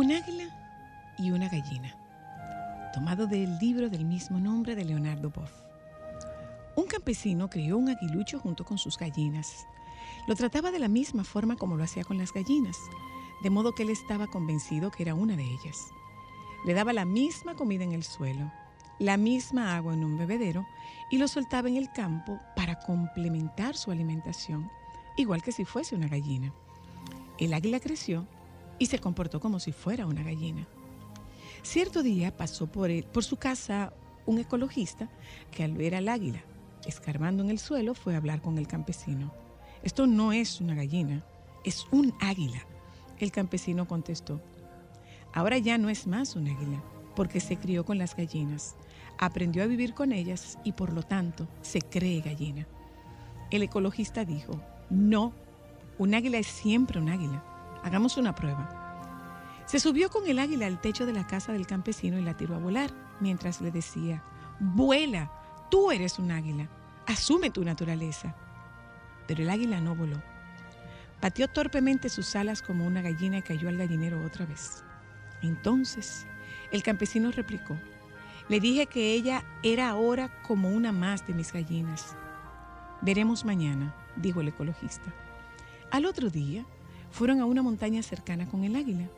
Un águila y una gallina, tomado del libro del mismo nombre de Leonardo Boff. Un campesino crió un aguilucho junto con sus gallinas. Lo trataba de la misma forma como lo hacía con las gallinas, de modo que él estaba convencido que era una de ellas. Le daba la misma comida en el suelo, la misma agua en un bebedero y lo soltaba en el campo para complementar su alimentación, igual que si fuese una gallina. El águila creció y se comportó como si fuera una gallina. Cierto día pasó por, su casa un ecologista que al ver al águila escarbando en el suelo fue a hablar con el campesino. Esto no es una gallina, es un águila. El campesino contestó, ahora ya no es más un águila, porque se crió con las gallinas, aprendió a vivir con ellas y por lo tanto se cree gallina. El ecologista dijo, no, un águila es siempre un águila. Hagamos una prueba. Se subió con el águila al techo de la casa del campesino y la tiró a volar, mientras le decía, vuela, tú eres un águila, asume tu naturaleza. Pero el águila no voló. Pateó torpemente sus alas como una gallina y cayó al gallinero otra vez. Entonces, el campesino replicó, le dije que ella era ahora como una más de mis gallinas. Veremos mañana, dijo el ecologista. Al otro día, fueron a una montaña cercana con el águila.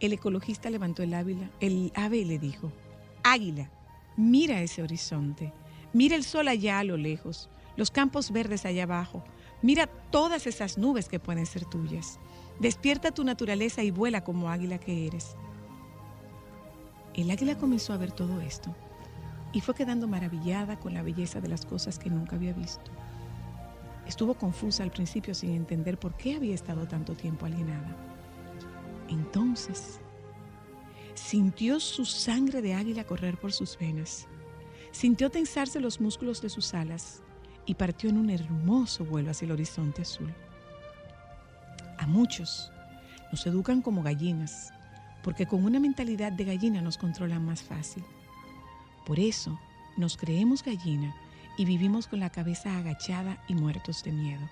El ecologista levantó el, ávila, el ave y le dijo, Águila, mira ese horizonte, mira el sol allá a lo lejos, los campos verdes allá abajo, mira todas esas nubes que pueden ser tuyas. Despierta tu naturaleza y vuela como águila que eres. El águila comenzó a ver todo esto y fue quedando maravillada con la belleza de las cosas que nunca había visto. Estuvo confusa al principio sin entender por qué había estado tanto tiempo alienada. Entonces, sintió su sangre de águila correr por sus venas, sintió tensarse los músculos de sus alas y partió en un hermoso vuelo hacia el horizonte azul. A muchos nos educan como gallinas, porque con una mentalidad de gallina nos controlan más fácil. Por eso nos creemos gallina y vivimos con la cabeza agachada y muertos de miedo.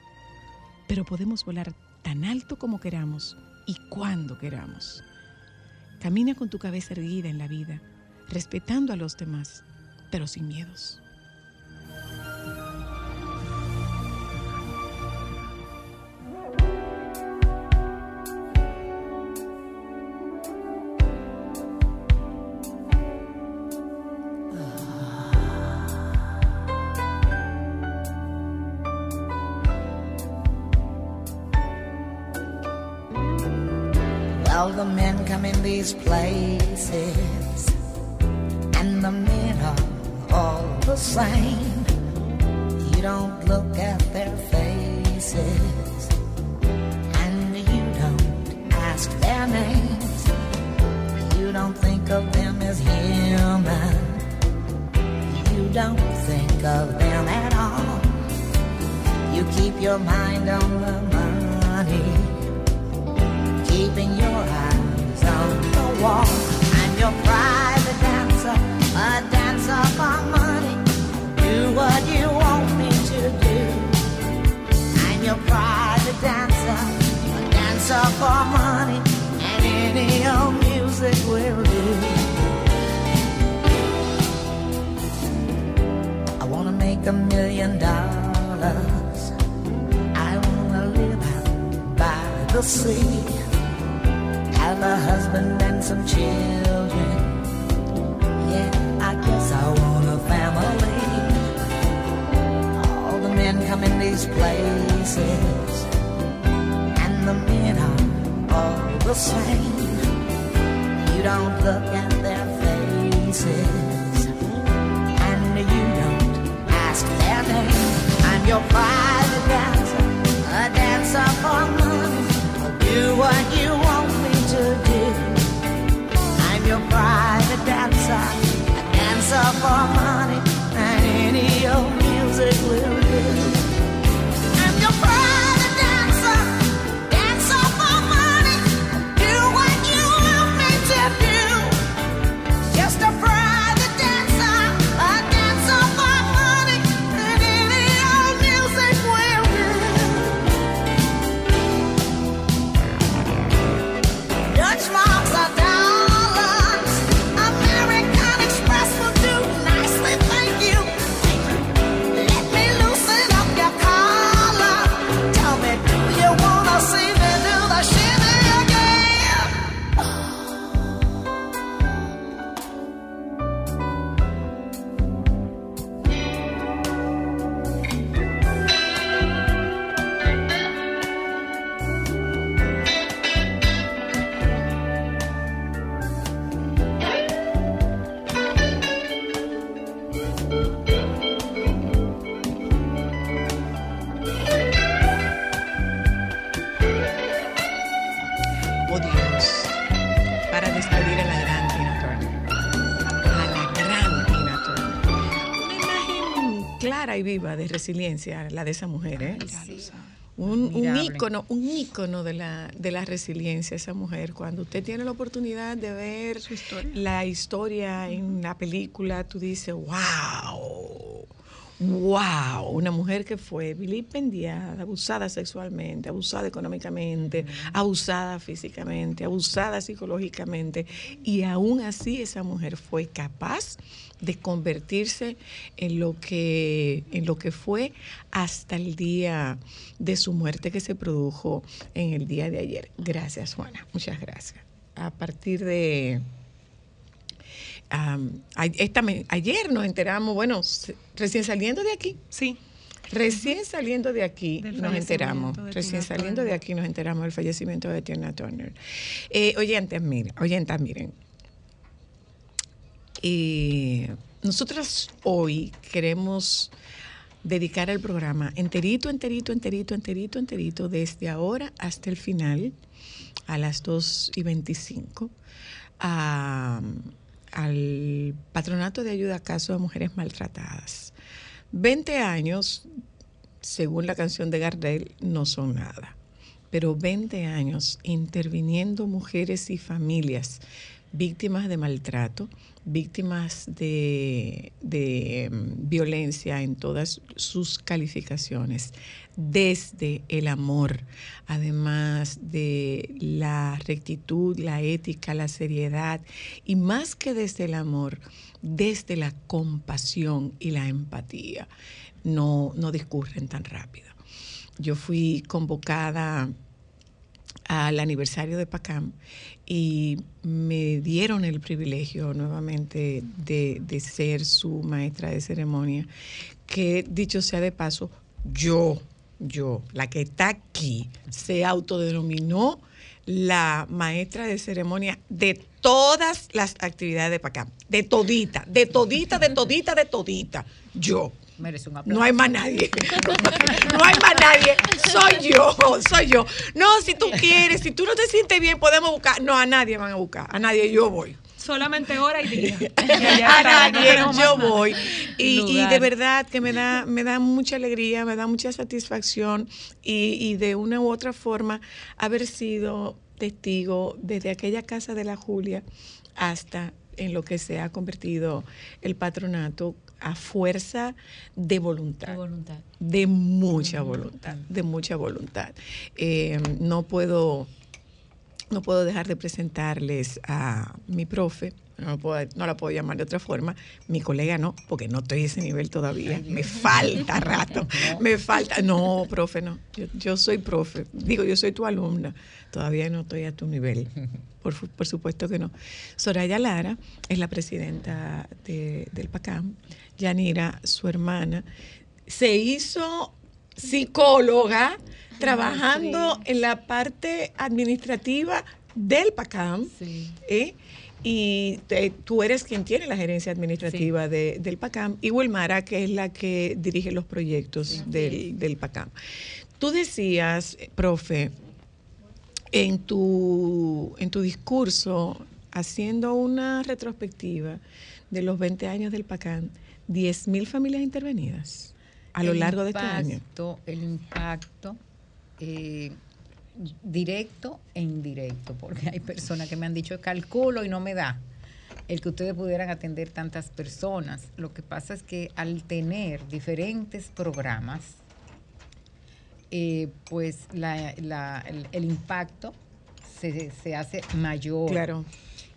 Pero podemos volar tan alto como queramos y cuando queramos. Camina con tu cabeza erguida en la vida, respetando a los demás, pero sin miedos. For money, and any old music will do. I wanna make a million dollars. I wanna live out by the sea have a husband and some children. Yeah, I guess I want a family. All the men come in these places, the same. You don't look at their faces, and you don't ask their name. I'm your private dancer, a dancer for none. Do what you resiliencia, la de esa mujer, ¿eh? Un, un ícono, un ícono de la, de la resiliencia, esa mujer. Cuando usted tiene la oportunidad de ver la historia en la película, tú dices, wow, wow, una mujer que fue vilipendiada, abusada sexualmente, abusada económicamente, abusada físicamente, abusada psicológicamente, y aún así esa mujer fue capaz de convertirse en lo que en lo que fue hasta el día de su muerte que se produjo en el día de ayer. Gracias, Juana. Muchas gracias. A partir de Esta ayer nos enteramos, bueno, recién saliendo de aquí, Sí. recién saliendo de aquí nos enteramos, recién saliendo de aquí nos enteramos del fallecimiento de Tina Turner. Eh, oyentes, miren, oyentas, miren. Eh, nosotras hoy queremos dedicar el programa enterito, enterito, enterito, enterito, enterito, desde ahora hasta el final, a las 2 y 25, a- al Patronato de Ayuda a Caso de Mujeres Maltratadas. 20 años, según la canción de Gardel, no son nada, pero 20 años interviniendo mujeres y familias víctimas de maltrato, víctimas de, de, mm, violencia en todas sus calificaciones, desde el amor, además de la rectitud, la ética, la seriedad, y más que desde el amor, desde la compasión y la empatía, no, no discurren tan rápido. Yo fui convocada al aniversario de PACAM y me dieron el privilegio nuevamente de, de ser su maestra de ceremonia, que dicho sea de paso, yo, yo, la que está aquí, se autodenominó la maestra de ceremonia de todas las actividades de PACAM, de todita, de todita, de todita, de todita, yo. Merece un aplauso. No hay más nadie. No hay más nadie. Soy yo, soy yo. No, si tú quieres, si tú no te sientes bien, podemos buscar. No, a nadie van a buscar. A nadie yo voy. Solamente hora y día. A nadie yo voy. Y, y de verdad que me da, me da mucha alegría, me da mucha satisfacción y, y de una u otra forma haber sido testigo desde aquella casa de la Julia hasta en lo que se ha convertido el patronato a fuerza de voluntad De voluntad. de mucha voluntad, de mucha voluntad. Eh, no puedo no puedo dejar de presentarles a mi profe, no, puedo- no la puedo llamar de otra forma, mi colega no, porque no estoy a ese nivel todavía, me falta rato, me falta, no, profe, no, yo, yo soy profe, digo, yo soy tu alumna, todavía no estoy a tu nivel, por, por supuesto que no. Soraya Lara es la presidenta de- del PACAM, Yanira, su hermana, se hizo psicóloga trabajando en la parte administrativa del PACAM. Sí. ¿eh? Y te- tú eres quien tiene la gerencia administrativa de- del PACAM y Wilmara, que es la que dirige los proyectos del, del PACAM. Tú decías, profe, en tu, en tu discurso, haciendo una retrospectiva de los 20 años del PACAN, 10.000 familias intervenidas a lo largo de este año. El impacto eh, directo e indirecto, porque hay personas que me han dicho calculo y no me da el que ustedes pudieran atender tantas personas. Lo que pasa es que al tener diferentes programas, eh, pues la- la- el, el impacto se, se hace mayor. Claro.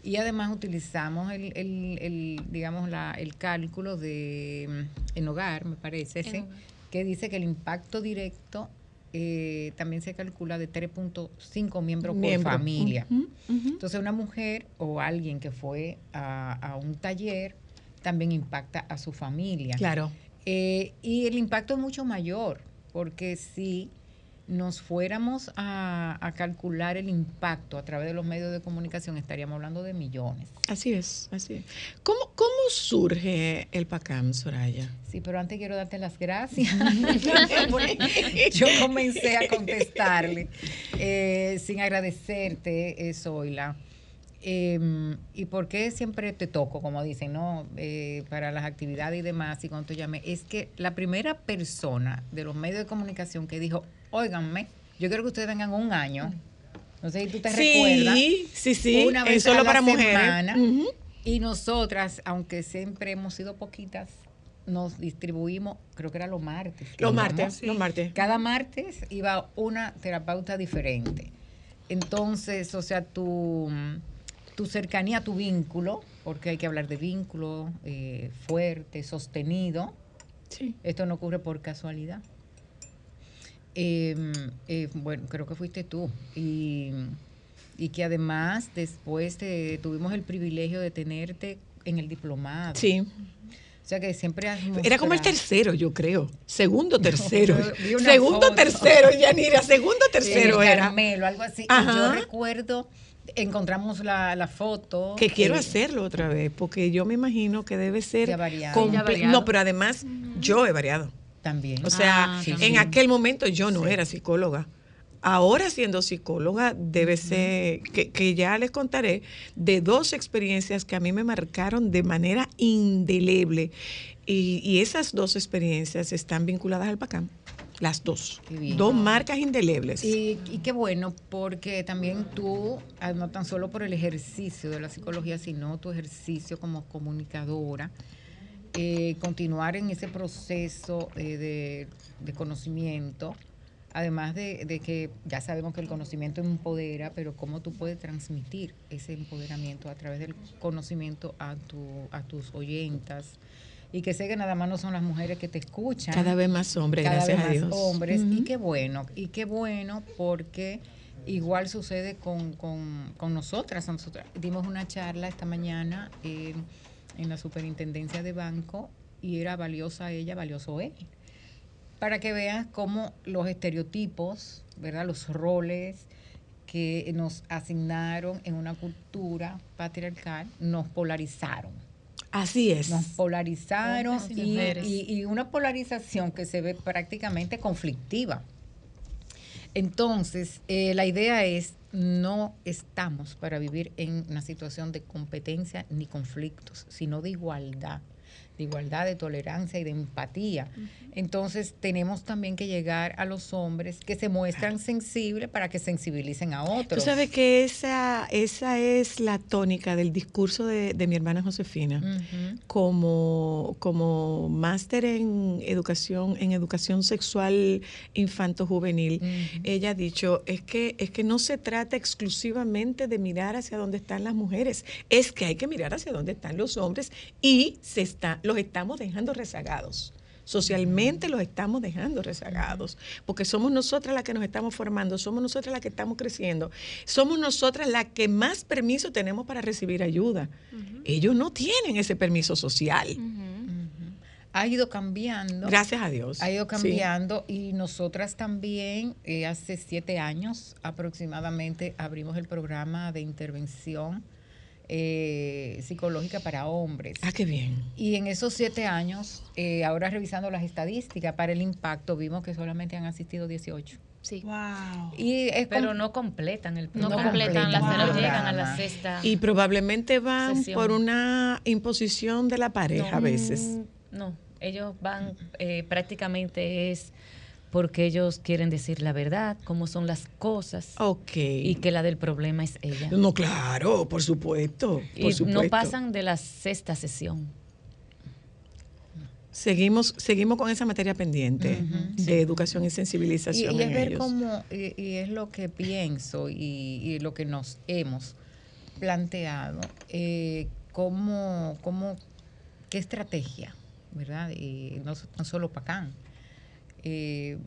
Y además utilizamos el, el- el, digamos, la, el cálculo de mm, en hogar, me parece, En ¿sí? hogar. que dice que el impacto directo eh, también se calcula de 3.5 miembros Miembro. por familia. Entonces una mujer o alguien que fue a, a un taller también impacta a su familia. Claro. Eh, y el impacto es mucho mayor, porque si nos fuéramos a, a calcular el impacto a través de los medios de comunicación, estaríamos hablando de millones. Así es, así es. ¿Cómo, cómo surge el PACAM, Soraya? Sí, pero antes quiero darte las gracias. Yo comencé a contestarle eh, sin agradecerte, eh, Zoila. Eh, ¿Y por qué siempre te toco, como dicen, no? Eh, para las actividades y demás, y cuando te llamé, es que la primera persona de los medios de comunicación que dijo, óiganme, yo quiero que ustedes vengan un año. No sé si tú te recuerdas. Sí, sí, sí. Una vez es solo a la para mujeres. semana. Ujú. Y nosotras, aunque siempre hemos sido poquitas, nos distribuimos, creo que era los martes. Los martes, los martes. Cada martes iba una terapeuta diferente. Entonces, o sea, tu, tu cercanía, tu vínculo, porque hay que hablar de vínculo eh, fuerte, sostenido, Sí. esto no ocurre por casualidad. Eh, eh, bueno, creo que fuiste tú. Y, y que además después te- tuvimos el privilegio de tenerte en el diplomado. Sí. O sea que siempre has Era como el tercero, yo creo. Segundo, tercero. segundo, foto. tercero, Yanira. Segundo, tercero el era. Carmelo, algo así. Y Ajá. yo recuerdo, encontramos la, la foto. Que quiero hacerlo otra vez, porque yo me imagino que debe ser. Ya variado. comple- Ya variado. No, pero además yo he variado. También. O sea, Ah, sí, en sí. aquel momento yo no Sí. era psicóloga. Ahora siendo psicóloga debe ser, que, que ya les contaré, de dos experiencias que a mí me marcaron de manera indeleble. Y, y esas dos experiencias están vinculadas al PACAM. Las dos. Dos marcas indelebles. Y, y qué bueno, porque también tú, ah, no tan solo por el ejercicio de la psicología, sino tu ejercicio como comunicadora, eh, continuar en ese proceso eh, de, de conocimiento, además de, de que ya sabemos que el conocimiento empodera, pero cómo tú puedes transmitir ese empoderamiento a través del conocimiento a, tu, a tus oyentas. Y que sé que nada más no son las mujeres que te escuchan Cada vez más hombres, cada gracias vez a más Dios. hombres y Ujú. qué bueno y qué bueno porque igual sucede con, con, con nosotras nosotras dimos una charla esta mañana eh, en la superintendencia de banco y era valiosa ella valioso él para que veas cómo los estereotipos verdad los roles que nos asignaron en una cultura patriarcal nos polarizaron Así es. nos polarizaron y- y una polarización que se ve prácticamente conflictiva. Entonces, eh, la idea es, no estamos para vivir en una situación de competencia ni conflictos, sino de igualdad, de igualdad, de tolerancia y de empatía. Entonces, tenemos también que llegar a los hombres que se muestran sensibles para que sensibilicen a Tú otros. sabes que esa, esa es la tónica del discurso de, de mi hermana Josefina. Ujú. como, como máster en educación, en educación sexual infanto-juvenil, Ujú. ella ha dicho, es que, es que no se trata exclusivamente de mirar hacia dónde están las mujeres, es que hay que mirar hacia dónde están los hombres y se está, los estamos dejando rezagados. Socialmente los estamos dejando rezagados, porque somos nosotras las que nos estamos formando, somos nosotras las que estamos creciendo, somos nosotras las que más permiso tenemos para recibir ayuda. Ellos no tienen ese permiso social. Ha ido cambiando. Gracias a Dios. Ha ido Sí. cambiando y nosotras también, eh, hace siete años aproximadamente, abrimos el programa de intervención eh, psicológica para hombres. Ah, qué bien. Y en esos siete años, eh, ahora revisando las estadísticas para el impacto, vimos que solamente han asistido 18. Sí. Wow. Y es Pero no completan el No programa. completan la No cero llegan a la sexta. Y probablemente van Sesión. por una imposición de la pareja a veces. No, ellos van eh, prácticamente es porque ellos quieren decir la verdad, cómo son las cosas Ok. y que la del problema es ella. No, claro, por supuesto. Y supuesto. no pasan de la sexta sesión. Seguimos, seguimos con esa materia pendiente de educación y Y, sensibilización. y es en ver ellos. cómo, y, y es lo que pienso y, y lo que nos hemos planteado, eh, cómo, cómo, qué estrategia, ¿verdad? Y no, no solo PACAN, eh,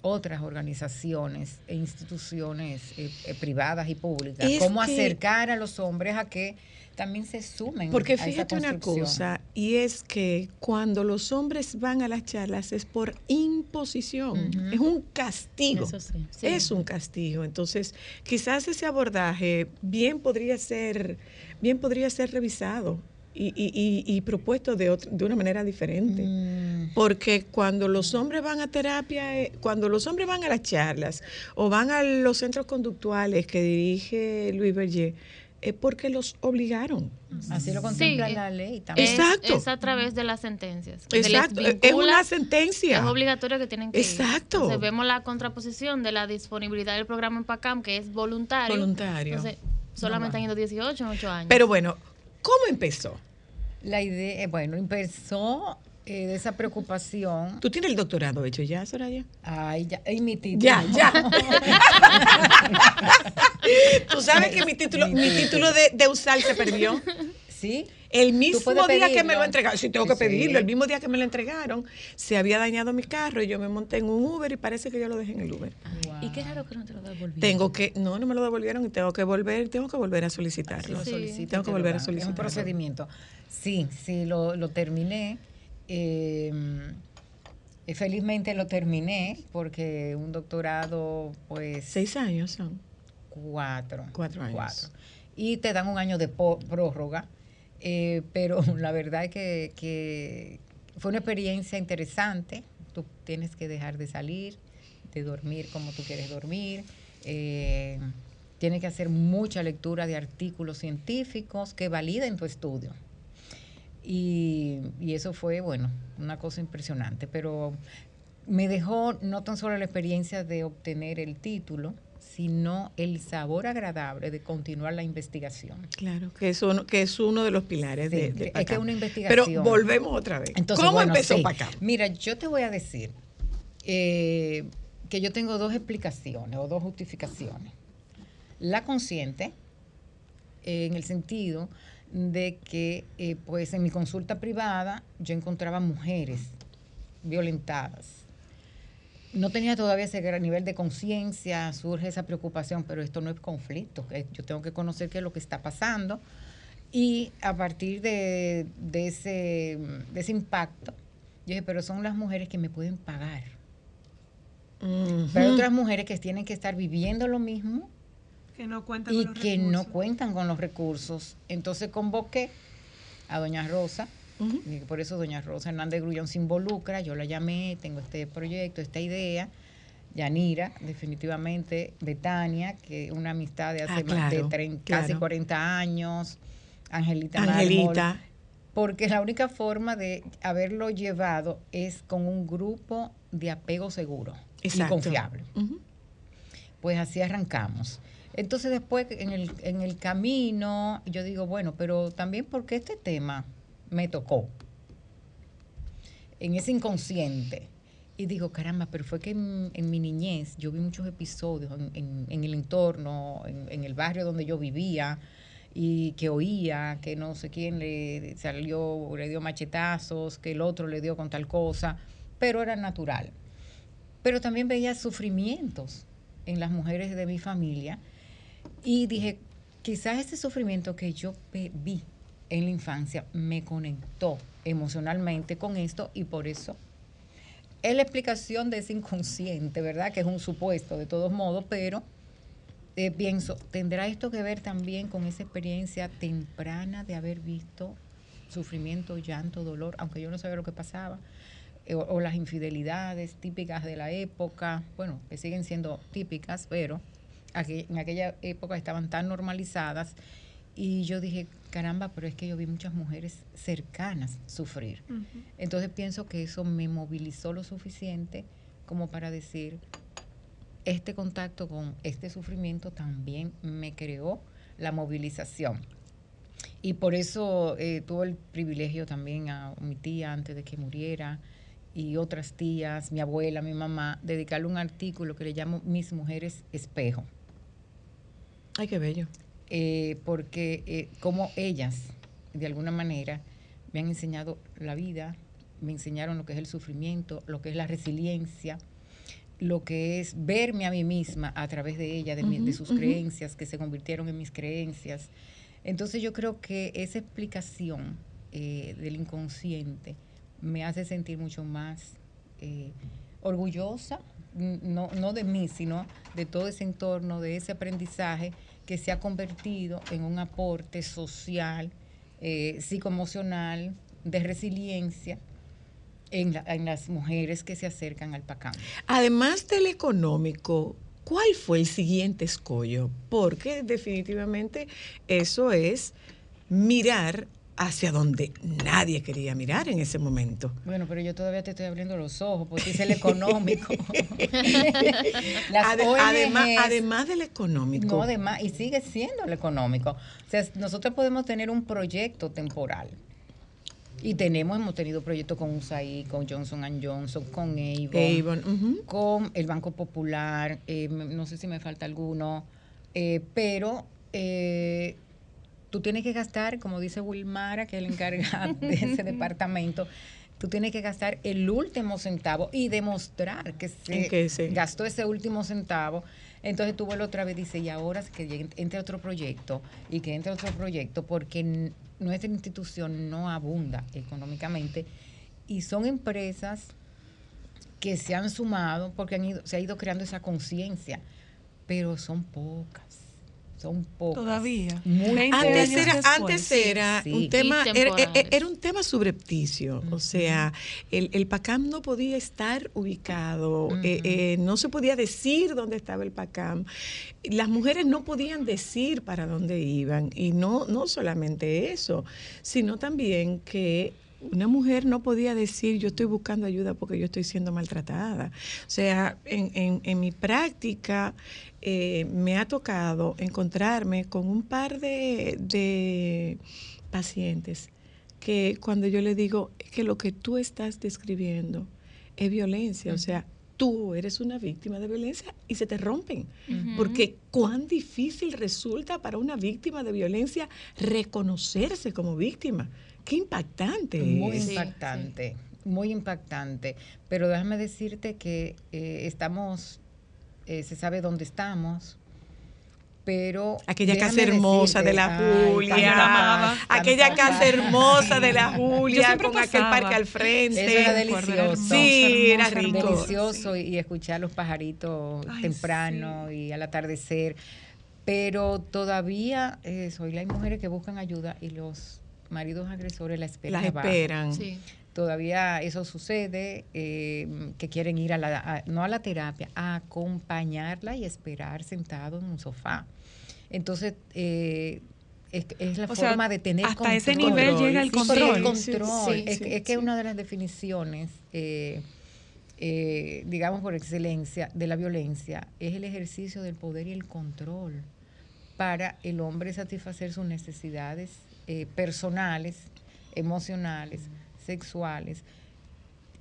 otras organizaciones e instituciones eh, eh, privadas y públicas, Es cómo que- acercar a los hombres a que también se sumen Porque a esa fíjate una cosa, y es que cuando los hombres van a las charlas es por imposición, es un castigo. Eso sí. Es un castigo. Entonces, quizás ese abordaje bien podría ser, bien podría ser revisado y, y- y- y propuesto de, otra- de una manera diferente. Mm, Porque cuando los hombres van a terapia, eh, cuando los hombres van a las charlas o van a los centros conductuales que dirige Luis Berger, es porque los obligaron. así lo contempla Sí, la ley también. Es, Exacto. es a través de las sentencias. Exacto, es una sentencia. Es obligatorio que tienen que ir. Exacto. Entonces vemos la contraposición de la disponibilidad del programa en PACAM, que es voluntario. Voluntario. Entonces, solamente han ido 18 en 8 años. Pero bueno, ¿cómo empezó? La idea, eh, bueno, empezó eh, de esa preocupación. ¿Tú tienes el doctorado hecho ya, Soraya? Ay, ya, y mi título. Ya, ya. Tú sabes que mi título, mi título de, de USAL se perdió. ¿Sí? El mismo día que me lo entregaron, sí tengo que Sí. pedirlo, el mismo día que me lo entregaron, se había dañado mi carro y yo me monté en un Uber y parece que yo lo dejé en el Uber. Y qué raro que no te lo devolvieron. Tengo que, no, no me lo devolvieron y tengo que volver, tengo que volver a solicitarlo. Lo Sí. solicito Tengo que volver a dan. Es un solicitarlo. procedimiento. Sí, sí, lo, lo terminé. Eh, eh, felizmente lo terminé porque un doctorado, pues, Seis años son. cuatro. Cuatro años. Y te dan un año de prórroga. Eh, pero la verdad es que, fue una experiencia interesante. Tú tienes que dejar de salir, de dormir como tú quieres dormir. eh, tienes que hacer mucha lectura de artículos científicos que validen tu estudio. Y eso fue, bueno, una cosa impresionante. Pero me dejó no tan solo la experiencia de obtener el título, sino el sabor agradable de continuar la investigación. Claro, que es uno, que es uno de los pilares de, Sí, de es PACAM. que es una investigación. Pero volvemos otra vez. Entonces, ¿Cómo bueno, empezó sí. PACAM? Mira, yo te voy a decir eh, que yo tengo dos explicaciones o dos justificaciones. La consciente, eh, en el sentido de que, eh, pues, en mi consulta privada yo encontraba mujeres violentadas. No tenía todavía ese gran nivel de conciencia, surge esa preocupación, pero esto no es conflicto. que Yo tengo que conocer qué es lo que está pasando y a partir de, de ese, de ese impacto, yo dije, pero son las mujeres que me pueden pagar. Pero hay otras mujeres que tienen que estar viviendo lo mismo Que no cuentan y con los que no cuentan con los recursos. Entonces convoqué a doña Rosa, por eso doña Rosa Hernández Grullón se involucra, yo la llamé, tengo este proyecto, esta idea. Yanira, definitivamente, Betania, que es una amistad de hace Ah, más de claro, 30, claro. casi 40 años. Angelita. Angelita. porque la única forma de haberlo llevado es con un grupo de apego seguro Exacto. y confiable. Pues así arrancamos. Entonces después en el, en el camino yo digo, bueno, pero también porque este tema me tocó en ese inconsciente. Y digo, caramba, pero fue que en, mi niñez yo vi muchos episodios en, el entorno, en, el barrio donde yo vivía, y que oía que no sé quién le salió, le dio machetazos, que el otro le dio con tal cosa, pero era natural. Pero también veía sufrimientos en las mujeres de mi familia y dije, quizás ese sufrimiento que yo vi en la infancia me conectó emocionalmente con esto y por eso es la explicación de ese inconsciente, ¿verdad? Que es un supuesto de todos modos, pero eh, pienso, ¿tendrá esto que ver también con esa experiencia temprana de haber visto sufrimiento, llanto, dolor, aunque yo no sabía lo que pasaba? eh, o, o las infidelidades típicas de la época, bueno, que siguen siendo típicas, pero aqu- en aquella época estaban tan normalizadas y yo dije, caramba, pero es que yo vi muchas mujeres cercanas sufrir. Entonces pienso que eso me movilizó lo suficiente como para decir, este contacto con este sufrimiento también me creó la movilización. Y por eso eh, tuve el privilegio también a mi tía antes de que muriera y otras tías, mi abuela, mi mamá, dedicarle un artículo que le llamo Mis Mujeres Espejo Ay, qué bello. Eh, porque eh, como ellas, de alguna manera, me han enseñado la vida, me enseñaron lo que es el sufrimiento, lo que es la resiliencia, lo que es verme a mí misma a través de ella, de, mi- de sus creencias, que se convirtieron en mis creencias. Entonces yo creo que esa explicación eh, del inconsciente me hace sentir mucho más eh, orgullosa, no, no de mí, sino de todo ese entorno, de ese aprendizaje que se ha convertido en un aporte social, eh, psicoemocional, de resiliencia en, la- en las mujeres que se acercan al PACAM. Además del económico, ¿cuál fue el siguiente escollo? Porque definitivamente eso es mirar hacia donde nadie quería mirar en ese momento. Bueno, pero yo todavía te estoy abriendo los ojos porque es el económico. Además, además del económico. No, además, y sigue siendo el económico. O sea, nosotros podemos tener un proyecto temporal. Y tenemos, hemos tenido proyectos con USAID, con Johnson Johnson, con Avon, con el Banco Popular, eh, no sé si me falta alguno, eh, pero eh, tú tienes que gastar, como dice Wilmara, que es el encargado de ese departamento, tú tienes que gastar el último centavo y demostrar que se que se- gastó ese último centavo. Entonces tú vuelves otra vez y dices, y ahora que entre otro proyecto y que entre otro proyecto, porque nuestra institución no abunda económicamente y son empresas que se han sumado porque han ido, se ha ido creando esa conciencia, pero son pocas, son pocas. Todavía. Muy 20 Antes era, antes era Sí. un tema, era, era- temporales. era un tema subrepticio, o sea, el, el PACAM no podía estar ubicado, eh, eh, no se podía decir dónde estaba el PACAM, las mujeres no podían decir para dónde iban, y no, no solamente eso, sino también que una mujer no podía decir yo estoy buscando ayuda porque yo estoy siendo maltratada. O sea, en, en- en mi práctica eh, me ha tocado encontrarme con un par de, de pacientes que cuando yo le digo "Es que lo que tú estás describiendo es violencia, o sea, tú eres una víctima de violencia y se te rompen. Porque cuán difícil resulta para una víctima de violencia reconocerse como víctima. Qué impactante Muy es. Sí, impactante, muy impactante. Pero déjame decirte que eh, estamos, eh, se sabe dónde estamos, pero... Aquella casa hermosa de la Ay, Julia, aquella casa hermosa de la Yo Julia siempre con aquel parque al frente. Eso era delicioso. Sí, era rico. delicioso y, y escuchar los pajaritos Ay, temprano y al atardecer. Pero todavía eh, soy hay mujeres que buscan ayuda y los maridos agresores la esperan. Las esperan. Sí. Todavía eso sucede, eh, que quieren ir a la, a- no a la terapia, a acompañarla y esperar sentado en un sofá. Entonces, eh, es, es la O sea, forma de tener hasta ese control. nivel llega el Sí, control. el control. Sí, sí, es, sí, es que sí. una de las definiciones, eh, eh, digamos por excelencia, de la violencia es el ejercicio del poder y el control para el hombre satisfacer sus necesidades eh, personales, emocionales, sexuales,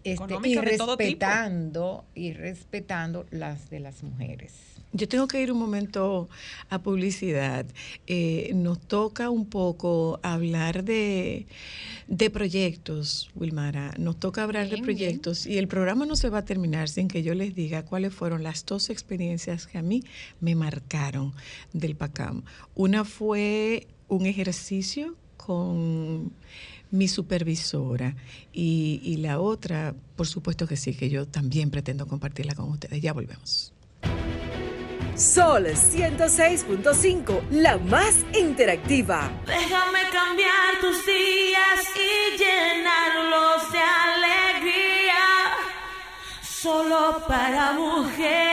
este, y respetando y respetando las de las mujeres. Yo tengo que ir un momento a publicidad. Eh, nos toca un poco hablar de, de proyectos, Wilmara. Nos toca hablar de Bien, proyectos y el programa no se va a terminar sin que yo les diga cuáles fueron las dos experiencias que a mí me marcaron del PACAM. Una fue un ejercicio con mi supervisora y, y la otra, por supuesto que sí, que yo también pretendo compartirla con ustedes. Ya volvemos. Sol 106.5, la más interactiva. Déjame cambiar tus días y llenarlos de alegría. solo para mujeres.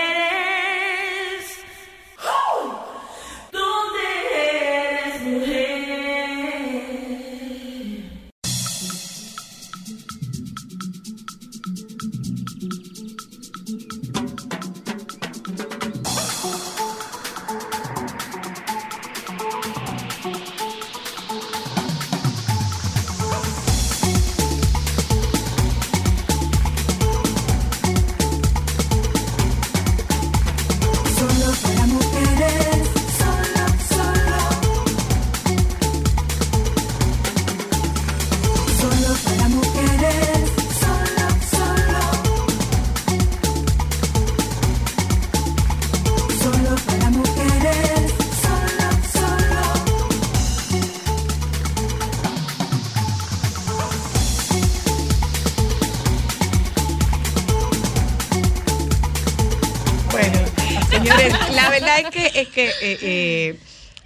Eh, eh,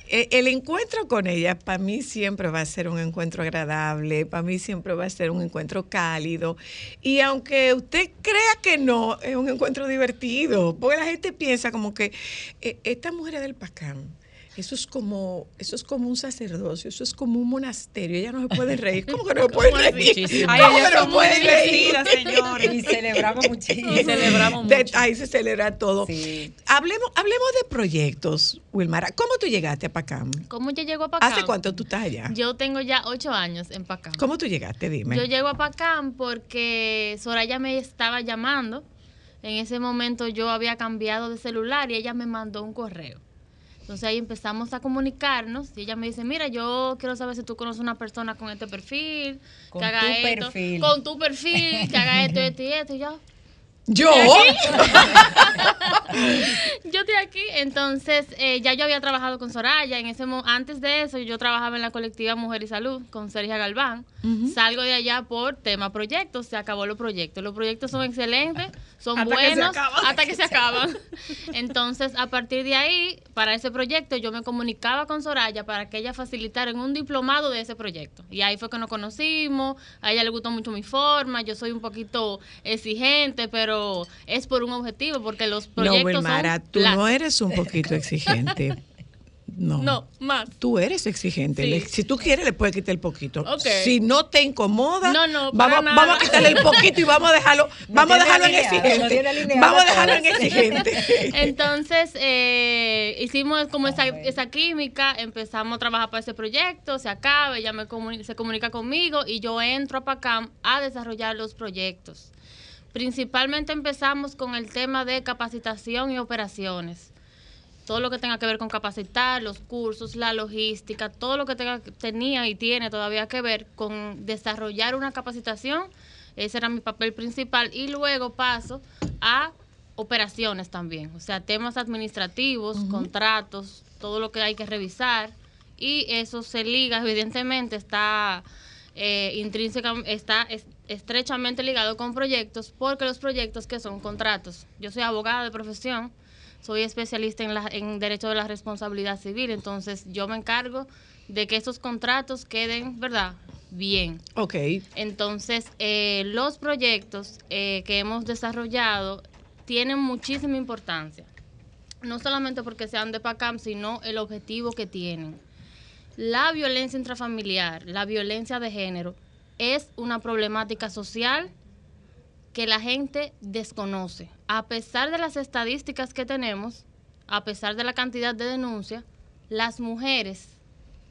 eh, el encuentro con ella para mí siempre va a ser un encuentro agradable, para mí siempre va a ser un encuentro cálido. Y aunque usted crea que no, es un encuentro divertido, porque la gente piensa como que esta mujer es del Pacán. Eso es como, eso es como un sacerdocio, eso es como un monasterio. Ella no se puede reír. ¿Cómo que no se puede reír? Muchísimo. Ay, ¿Cómo que no puede reír? señores. Y celebramos muchísimo. Y celebramos De- mucho. ahí se celebra todo. Sí. Hablemos, hablemos de proyectos, Wilmara. ¿Cómo tú llegaste a Pacam? ¿Cómo yo llego a Pacam? ¿Hace cuánto tú estás allá? Yo tengo ya ocho años en Pacam. ¿Cómo tú llegaste? Dime. Yo llego a Pacam porque Soraya me estaba llamando. En ese momento yo había cambiado de celular y ella me mandó un correo. Entonces ahí empezamos a comunicarnos y ella me dice, mira, yo quiero saber si tú conoces una persona con este perfil, Con que haga tu esto, perfil. con tu perfil, que haga esto, esto y esto. Y yo, ¿Yo? yo estoy aquí, entonces eh, ya yo había trabajado con Soraya, en ese mo- antes de eso yo trabajaba en la colectiva Mujer y Salud con Sergio Galván. Salgo de allá por tema proyectos, se acabó los proyectos. Los proyectos son excelentes, son Hasta que se buenos acaban. hasta que se acaban. Entonces, a partir de ahí, para ese proyecto yo me comunicaba con Soraya para que ella facilitara en un diplomado de ese proyecto. Y ahí fue que nos conocimos, a ella le gustó mucho mi forma, yo soy un poquito exigente, pero es por un objetivo, porque los No, proyectos Wilmara, son tú no eres un poquito exigente. No. No, más. Tú eres exigente. Sí. Le- si tú quieres, le puedes quitar el poquito. Ok. Si no te incomoda, No, no, vamos, nada. vamos a quitarle el poquito y vamos a dejarlo, vamos a dejarlo en exigente. Vamos a dejarlo en exigente. Entonces, eh, hicimos como esa, esa química, empezamos a trabajar para ese proyecto, se acaba, ella me se comunica conmigo y yo entro a PACAM a desarrollar los proyectos. Principalmente empezamos con el tema de capacitación y operaciones. Todo lo que tenga que ver con capacitar, los cursos, la logística, todo lo que tenga, tenía y tiene todavía que ver con desarrollar una capacitación, ese era mi papel principal. Y luego paso a operaciones también, o sea, temas administrativos, contratos, todo lo que hay que revisar. Y eso se liga, evidentemente, está eh, intrínseca, está es- estrechamente ligado con proyectos, porque los proyectos que son contratos. Yo soy abogada de profesión, soy especialista en, la, en derecho de la responsabilidad civil, entonces yo me encargo de que esos contratos queden, ¿verdad? Bien. ok. Entonces, eh, los proyectos eh, que hemos desarrollado tienen muchísima importancia. No solamente porque sean de PACAM, sino el objetivo que tienen. La violencia intrafamiliar, la violencia de género, es una problemática social que la gente desconoce. A pesar de las estadísticas que tenemos, a pesar de la cantidad de denuncias, las mujeres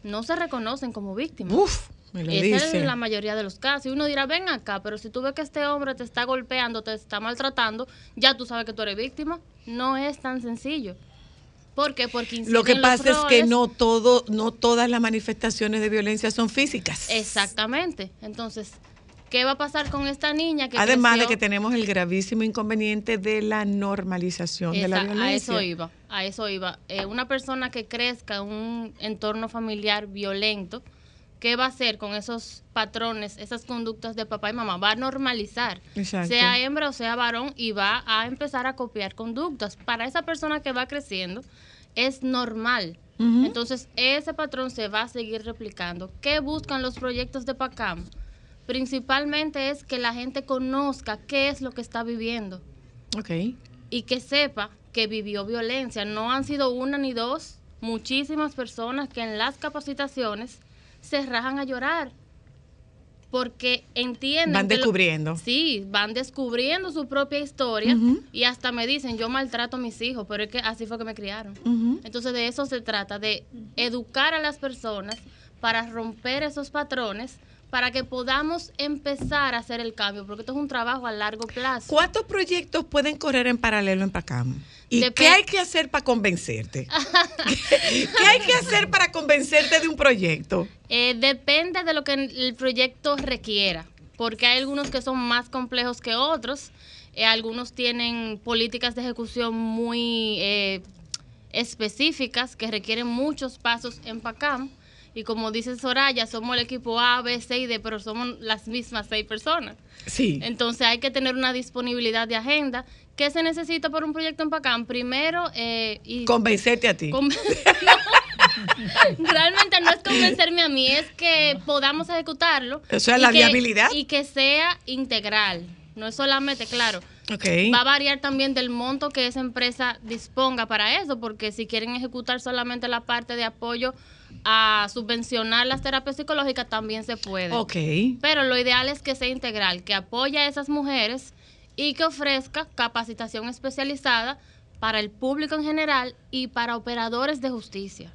no se reconocen como víctimas. Uf, me lo Esa dice. es la mayoría de los casos. Y uno dirá, ven acá, pero si tú ves que este hombre te está golpeando, te está maltratando, ya tú sabes que tú eres víctima. No es tan sencillo. ¿Por qué? Porque Lo que pasa es que no todo, no todas las manifestaciones de violencia son físicas. Exactamente. Entonces, ¿qué va a pasar con esta niña que Además de que tenemos el gravísimo inconveniente de la normalización de la violencia. A eso iba, a eso iba. Eh, una persona que crezca en un entorno familiar violento, ¿qué va a hacer con esos patrones, esas conductas de papá y mamá? Va a normalizar, Exacto. sea hembra o sea varón, y va a empezar a copiar conductas. Para esa persona que va creciendo, es normal. Entonces, ese patrón se va a seguir replicando. ¿Qué buscan los proyectos de PACAM? Principalmente es que la gente conozca qué es lo que está viviendo Ok. y que sepa que vivió violencia. No han sido una ni dos, muchísimas personas que en las capacitaciones se rajan a llorar porque entienden Van lo- descubriendo. sí, van descubriendo su propia historia y hasta me dicen, yo maltrato a mis hijos, pero es que así fue que me criaron. Entonces de eso se trata, de educar a las personas para romper esos patrones, para que podamos empezar a hacer el cambio, porque esto es un trabajo a largo plazo. ¿Cuántos proyectos pueden correr en paralelo en PACAM? ¿Y Dep- qué hay que hacer para convencerte? ¿Qué, qué hay que hacer para convencerte de un proyecto? Eh, depende de lo que el proyecto requiera, porque hay algunos que son más complejos que otros. eh, algunos tienen políticas de ejecución muy eh, específicas que requieren muchos pasos en PACAM. Y como dice Soraya, somos el equipo A, B, C y D, pero somos las mismas seis personas. Sí. Entonces hay que tener una disponibilidad de agenda. ¿Qué se necesita para un proyecto en PACAM? Primero, eh, y Convencerte a ti. Conven- realmente no es convencerme a mí, es que podamos ejecutarlo. O sea, y la que- viabilidad. Y que sea integral. No es solamente, claro. Ok. Va a variar también del monto que esa empresa disponga para eso, porque si quieren ejecutar solamente la parte de apoyo a subvencionar las terapias psicológicas, también se puede. Ok. Pero lo ideal es que sea integral, que apoye a esas mujeres y que ofrezca capacitación especializada para el público en general y para operadores de justicia.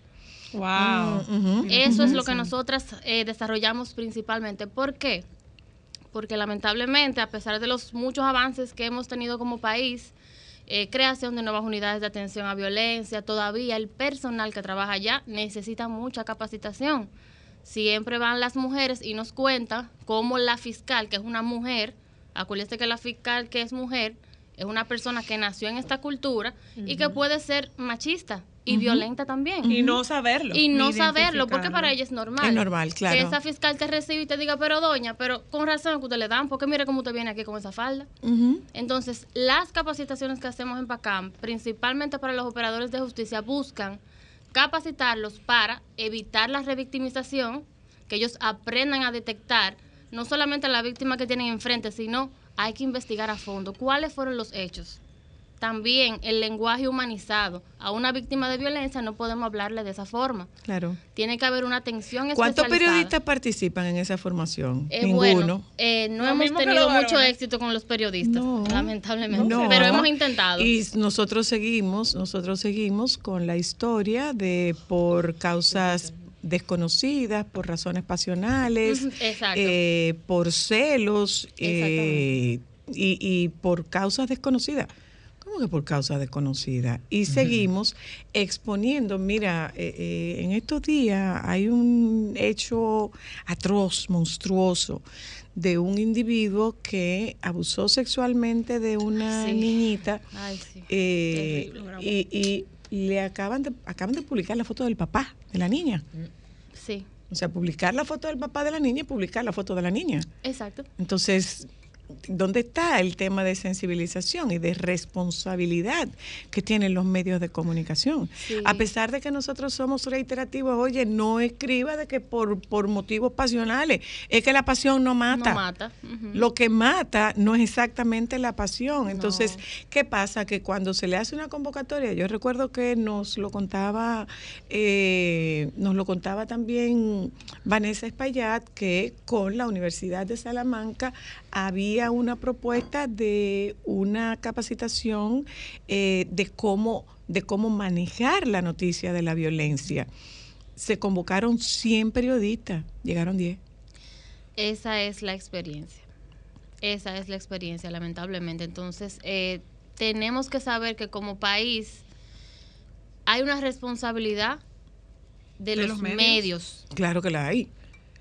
Wow. Ujú. Eso es lo que nosotras eh, desarrollamos principalmente. ¿Por qué? Porque lamentablemente, a pesar de los muchos avances que hemos tenido como país, eh, creación de nuevas unidades de atención a violencia, todavía el personal que trabaja allá necesita mucha capacitación. Siempre van las mujeres y nos cuentan cómo la fiscal, que es una mujer, acuérdese que la fiscal que es mujer, es una persona que nació en esta cultura y que puede ser machista y violenta también. Y no saberlo. Y no saberlo, porque para ella es normal. Es normal, claro. Que esa fiscal te recibe y te diga, pero doña, pero con razón que usted le dan, porque mire cómo usted viene aquí con esa falda. Entonces, las capacitaciones que hacemos en PACAM, principalmente para los operadores de justicia, buscan capacitarlos para evitar la revictimización, que ellos aprendan a detectar no solamente a la víctima que tienen enfrente, sino hay que investigar a fondo cuáles fueron los hechos. También el lenguaje humanizado. A una víctima de violencia no podemos hablarle de esa forma. Claro. Tiene que haber una atención ¿Cuántos especializada. periodistas participan en esa formación? Eh, Ninguno. Bueno, eh, no Lo hemos tenido mucho éxito con los periodistas, No, lamentablemente. No. Pero hemos intentado. Y nosotros seguimos, nosotros seguimos con la historia de por causas desconocidas, por razones pasionales, eh, por celos eh, y, y por causas desconocidas. ¿Cómo que por causas desconocidas? Y seguimos exponiendo, mira, eh, eh, en estos días hay un hecho atroz, monstruoso, de un individuo que abusó sexualmente de una Sí. niñita Ay, sí. eh, Terrible, y, y le acaban de, acaban de publicar la foto del papá de la niña. Sí, O sea, publicar la foto del papá de la niña y publicar la foto de la niña. exacto. Entonces, ¿dónde está el tema de sensibilización y de responsabilidad que tienen los medios de comunicación? Sí. A pesar de que nosotros somos reiterativos, oye, no escriba de que por, por motivos pasionales, es que la pasión no mata. No mata. Lo que mata no es exactamente la pasión. Entonces, ¿qué pasa? Que cuando se le hace una convocatoria, yo recuerdo que nos lo contaba, eh, nos lo contaba también Vanessa Espaillat, que con la Universidad de Salamanca había una propuesta de una capacitación eh, de cómo de cómo manejar la noticia de la violencia. Se convocaron 100 periodistas, llegaron 10. Esa es la experiencia. Esa es la experiencia, lamentablemente. Entonces, eh, tenemos que saber que como país hay una responsabilidad de, De los, los medios. medios. Claro que la hay.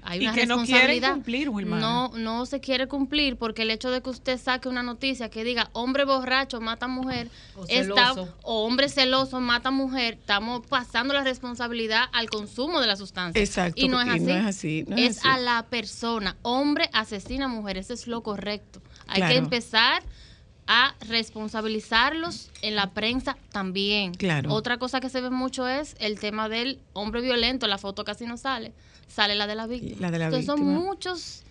Hay Y una que no responsabilidad. cumplir, Wilmara. No, no se quiere cumplir porque el hecho de que usted saque una noticia que diga hombre borracho mata mujer O está- o hombre celoso mata mujer, estamos pasando la responsabilidad al consumo de la sustancia. Exacto, Y no es así. no es así, no es es así. a la persona. Hombre asesina mujer, eso es lo correcto. Hay Claro. que empezar a responsabilizarlos en la prensa también. Claro. Otra cosa que se ve mucho es el tema del hombre violento, la foto casi no sale, sale la de la víctima. La de la Entonces son muchos,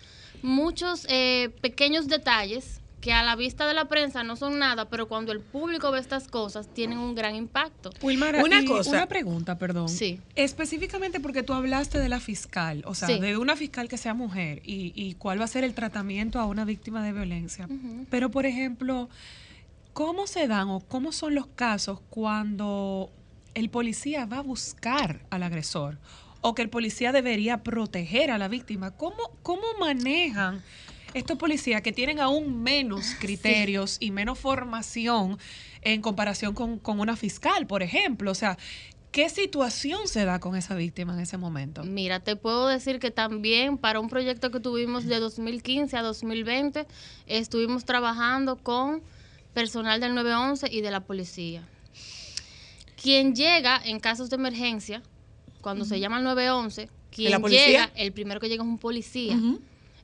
muchos eh, pequeños detalles que a la vista de la prensa no son nada, pero cuando el público ve estas cosas tienen un gran impacto. Wilmara, Una cosa. Una pregunta, perdón. Sí. Específicamente porque tú hablaste de la fiscal, o sea, Sí. de una fiscal que sea mujer y, y cuál va a ser el tratamiento a una víctima de violencia. Pero, por ejemplo, ¿cómo se dan o cómo son los casos cuando el policía va a buscar al agresor o que el policía debería proteger a la víctima? ¿Cómo, cómo manejan estos policías que tienen aún menos criterios y menos formación en comparación con, con una fiscal, por ejemplo? O sea, ¿qué situación se da con esa víctima en ese momento? Mira, te puedo decir que también para un proyecto que tuvimos de 2015 a 2020, estuvimos trabajando con personal del 911 y de la policía. Quien llega en casos de emergencia, cuando se llama el 911, quien la llega, el primero que llega es un policía.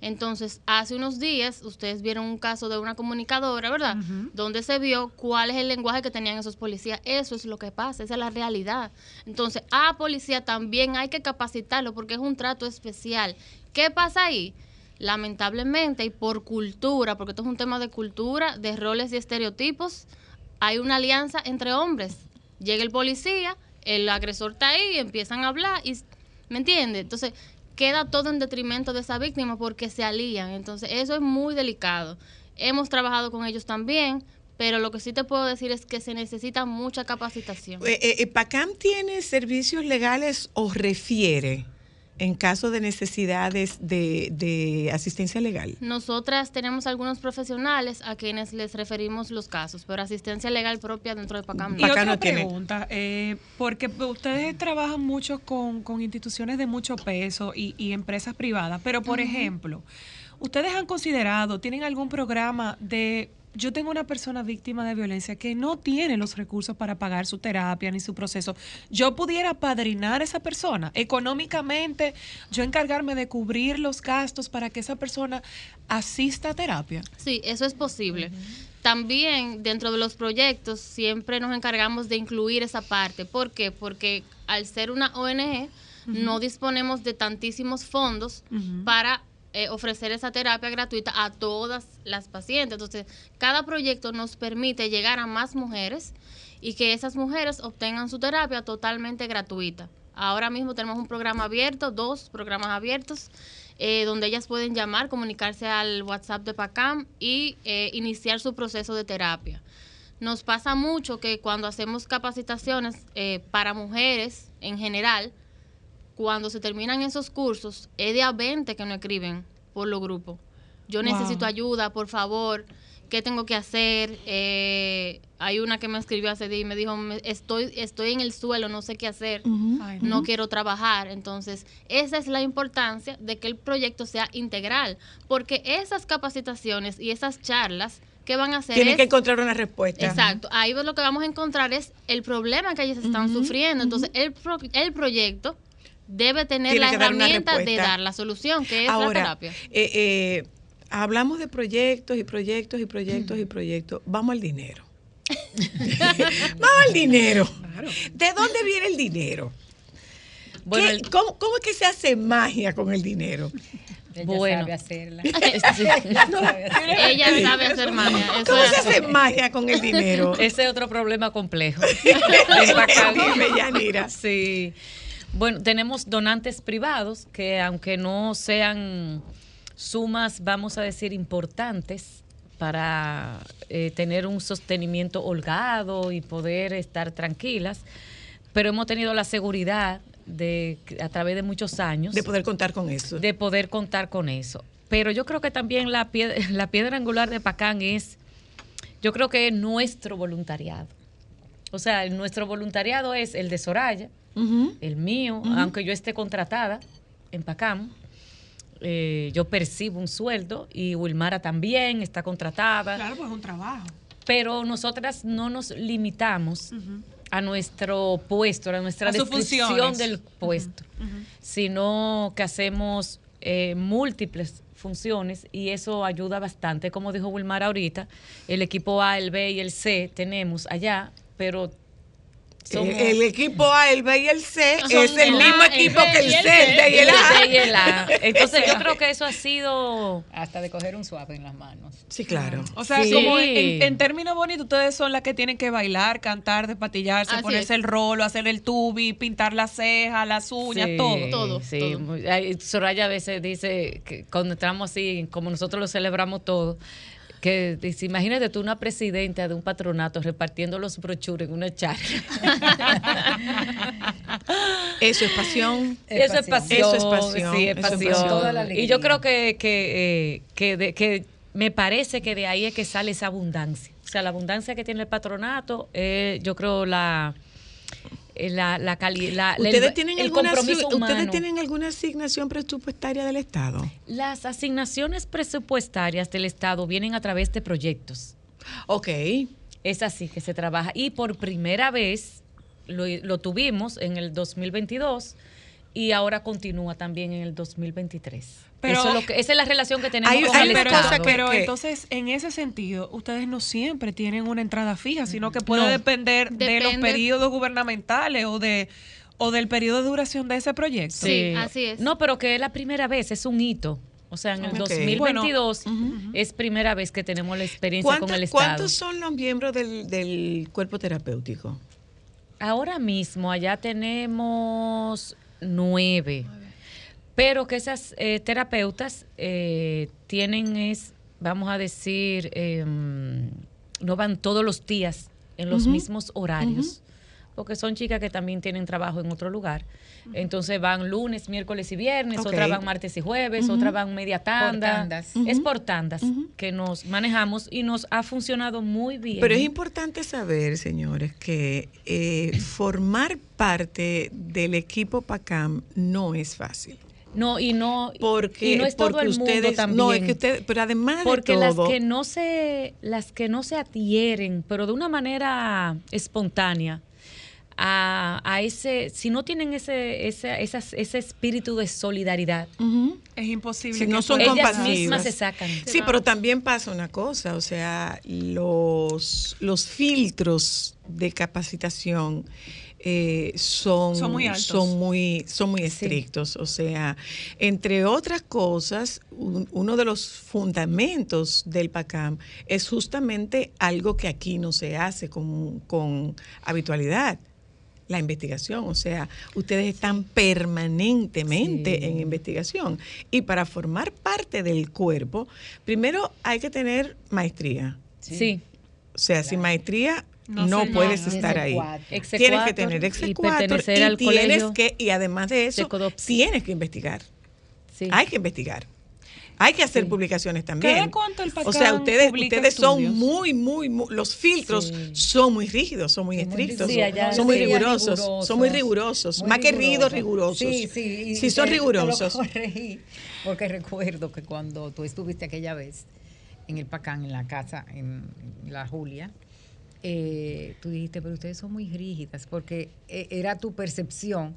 Entonces, hace unos días, ustedes vieron un caso de una comunicadora, ¿verdad? Donde se vio cuál es el lenguaje que tenían esos policías. Eso es lo que pasa, esa es la realidad. Entonces, a policía también hay que capacitarlo porque es un trato especial. ¿Qué pasa ahí? Lamentablemente, y por cultura, porque esto es un tema de cultura, de roles y estereotipos, hay una alianza entre hombres. Llega el policía, el agresor está ahí, empiezan a hablar y ¿me entiendes? Entonces, queda todo en detrimento de esa víctima porque se alían. Entonces, eso es muy delicado. Hemos trabajado con ellos también, pero lo que sí te puedo decir es que se necesita mucha capacitación. Eh, eh, eh, ¿PACAM tiene servicios legales o refiere en caso de necesidades de, de asistencia legal? Nosotras tenemos algunos profesionales a quienes les referimos los casos, pero asistencia legal propia dentro de PACAM. Y no. Acá otra no tiene. pregunta, eh, porque ustedes trabajan mucho con, con instituciones de mucho peso y, y empresas privadas, pero por ejemplo, ¿ustedes han considerado, tienen algún programa de, yo tengo una persona víctima de violencia que no tiene los recursos para pagar su terapia ni su proceso, yo pudiera padrinar a esa persona económicamente, yo encargarme de cubrir los gastos para que esa persona asista a terapia? Sí, eso es posible. También dentro de los proyectos siempre nos encargamos de incluir esa parte. ¿Por qué? Porque al ser una ONG no disponemos de tantísimos fondos para eh, ofrecer esa terapia gratuita a todas las pacientes. Entonces, cada proyecto nos permite llegar a más mujeres y que esas mujeres obtengan su terapia totalmente gratuita. Ahora mismo tenemos un programa abierto, dos programas abiertos, eh, donde ellas pueden llamar, comunicarse al WhatsApp de PACAM y eh, iniciar su proceso de terapia. Nos pasa mucho que cuando hacemos capacitaciones para mujeres en general, cuando se terminan esos cursos, es de a 20 que nos escriben por los grupos. Yo Wow. necesito ayuda, por favor. ¿Qué tengo que hacer? Eh, hay una que me escribió hace día y me dijo, "Me- estoy, estoy en el suelo, no sé qué hacer, Ay, no quiero trabajar. Entonces, esa es la importancia de que el proyecto sea integral, porque esas capacitaciones y esas charlas que van a hacer Tienen es- que encontrar una respuesta. Exacto. Ahí lo que vamos a encontrar es el problema que ellas están sufriendo. Entonces, el, pro- el proyecto debe tener Tiene la herramienta de dar la solución, que es la terapia. eh, eh, hablamos de proyectos y proyectos y proyectos y proyectos. Vamos al dinero. Vamos al dinero. ¿De dónde viene el dinero? Bueno, ¿Qué- el- ¿cómo, cómo es que se hace magia con el dinero? Ella Bueno. sabe hacerla. Ella sabe hacer magia. Eso ¿Cómo es se hace magia con el dinero? Ese es otro problema complejo. Dime, Yanira. Sí. Bueno, tenemos donantes privados que aunque no sean sumas, vamos a decir, importantes para eh, tener un sostenimiento holgado y poder estar tranquilas, pero hemos tenido la seguridad de, a través de muchos años, De poder contar con eso. de poder contar con eso. Pero yo creo que también la piedra, la piedra angular de Pacán es, yo creo que es nuestro voluntariado. O sea, nuestro voluntariado es el de Soraya, el mío, aunque yo esté contratada en Pacam. eh, yo percibo un sueldo y Wilmara también está contratada, Claro, pues es un trabajo. pero nosotras no nos limitamos a nuestro puesto, a nuestra A descripción del puesto, sino que hacemos eh, múltiples funciones y eso ayuda bastante. Como dijo Wilmar ahorita, el equipo A, el B y el C tenemos allá, pero Somos- Eh, el equipo A, el B y el C Son es el el mismo A, equipo B que el C, el D y el A. Y el A. Entonces yo creo que eso ha sido Hasta de coger un suave en las manos. Sí, claro. O sea, Sí. como en, en términos bonitos, ustedes son las que tienen que bailar, cantar, despatillarse, Así ponerse es. el rolo, hacer el tubi, pintar las cejas, las uñas, Sí, todo. Todo, Sí, todo. Soraya a veces dice que cuando entramos así, como nosotros lo celebramos todo, que dice, imagínate tú una presidenta de un patronato repartiendo los brochures en una charla. Eso es pasión. Es eso es pasión. Eso es pasión, Sí, es eso pasión. pasión. Toda la alegría. y yo creo que, que, eh, que, de- que me parece que de ahí es que sale esa abundancia. O sea, la abundancia que tiene el patronato, eh, yo creo la... eh, La, la cali- la- ¿Ustedes, el- tienen el alguna, compromiso ¿Ustedes tienen alguna asignación presupuestaria del Estado? Las asignaciones presupuestarias del Estado vienen a través de proyectos. Ok. Es así que se trabaja. Y por primera vez lo, lo tuvimos en el 2022 y ahora continúa también en el 2023. Pero- Eso es lo que, esa es la relación que tenemos Hay- con hay el pero, Estado. pero entonces, en ese sentido, ustedes no siempre tienen una entrada fija, sino que puede No. depender de los periodos gubernamentales o de o del periodo de duración de ese proyecto. Sí, así es. No, pero que es la primera vez, es un hito. O sea, en el Ok. 2022 es primera vez que tenemos la experiencia con ¿Cuántos, el Estado. cuántos son los miembros del, del cuerpo terapéutico? Ahora mismo allá tenemos nueve, pero que esas eh, terapeutas eh, tienen es, vamos a decir, em, no van todos los días en los mismos horarios, porque son chicas que también tienen trabajo en otro lugar. Entonces van lunes, miércoles y viernes, otras van martes y jueves, otras van media tanda. tandas. Es por tandas que nos manejamos y nos ha funcionado muy bien. Pero es importante saber, señores, que eh, formar parte del equipo PACAM no es fácil. No, y no, Porque, y no es todo porque el mundo ustedes, también. no, es que ustedes, pero además porque de las todo, que no se las que no se adhieren, pero de una manera espontánea a, a ese, si no tienen ese, ese, esas- ese espíritu de solidaridad. Es imposible. Si que no son ellas compasivas. mismas se sacan. Sí, pero también pasa una cosa, o sea, los, los filtros de capacitación eh, son, Son muy altos. son muy, son muy estrictos. O sea, entre otras cosas, un- uno de los fundamentos del PACAM es justamente algo que aquí no se hace con, con habitualidad. La investigación, o sea, ustedes están permanentemente Sí. en investigación. Y para formar parte del cuerpo, primero hay que tener maestría. Sí. O sea, sin maestría No, puedes No, estar ahí. Tienes que tener y exequatur pertenecer y al tienes colegio que y además de eso de tienes que investigar. Sí. Hay que investigar. Hay que hacer publicaciones también. ¿Cada cuánto el o sea, ustedes ustedes son muy muy, muy- los filtros Sí. son muy rígidos, son muy estrictos. Sí, allá son muy rigurosos, son muy rigurosos, muy más que rígidos, rigurosos. Sí, sí. y Sí, son te- te lo rigurosos. corregí, porque recuerdo que cuando tú estuviste aquella vez en el Pacán, en la casa, en la Julia, eh, tú dijiste, pero ustedes son muy rígidas, porque eh, era tu percepción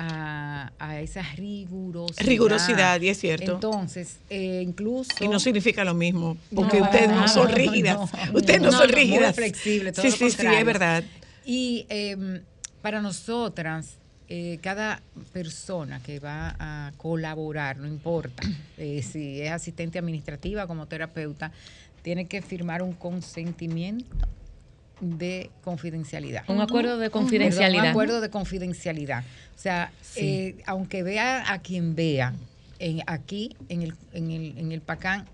a, a esa rigurosidad. Rigurosidad, y es cierto. Entonces, eh, incluso... Y no significa lo mismo, porque No, ustedes no son rígidas. no, ustedes no, no, son no, muy rígidas. flexible, todo sí, lo sí, sí, es verdad. Y em, para nosotras, eh, cada persona que va a colaborar, no importa eh, si es asistente administrativa como terapeuta, tiene que firmar un consentimiento de confidencialidad. Un acuerdo de Perdón, confidencialidad. un acuerdo de confidencialidad. O sea, eh, aunque vea a quien vea, en, aquí, en el, en el, en el PACAN,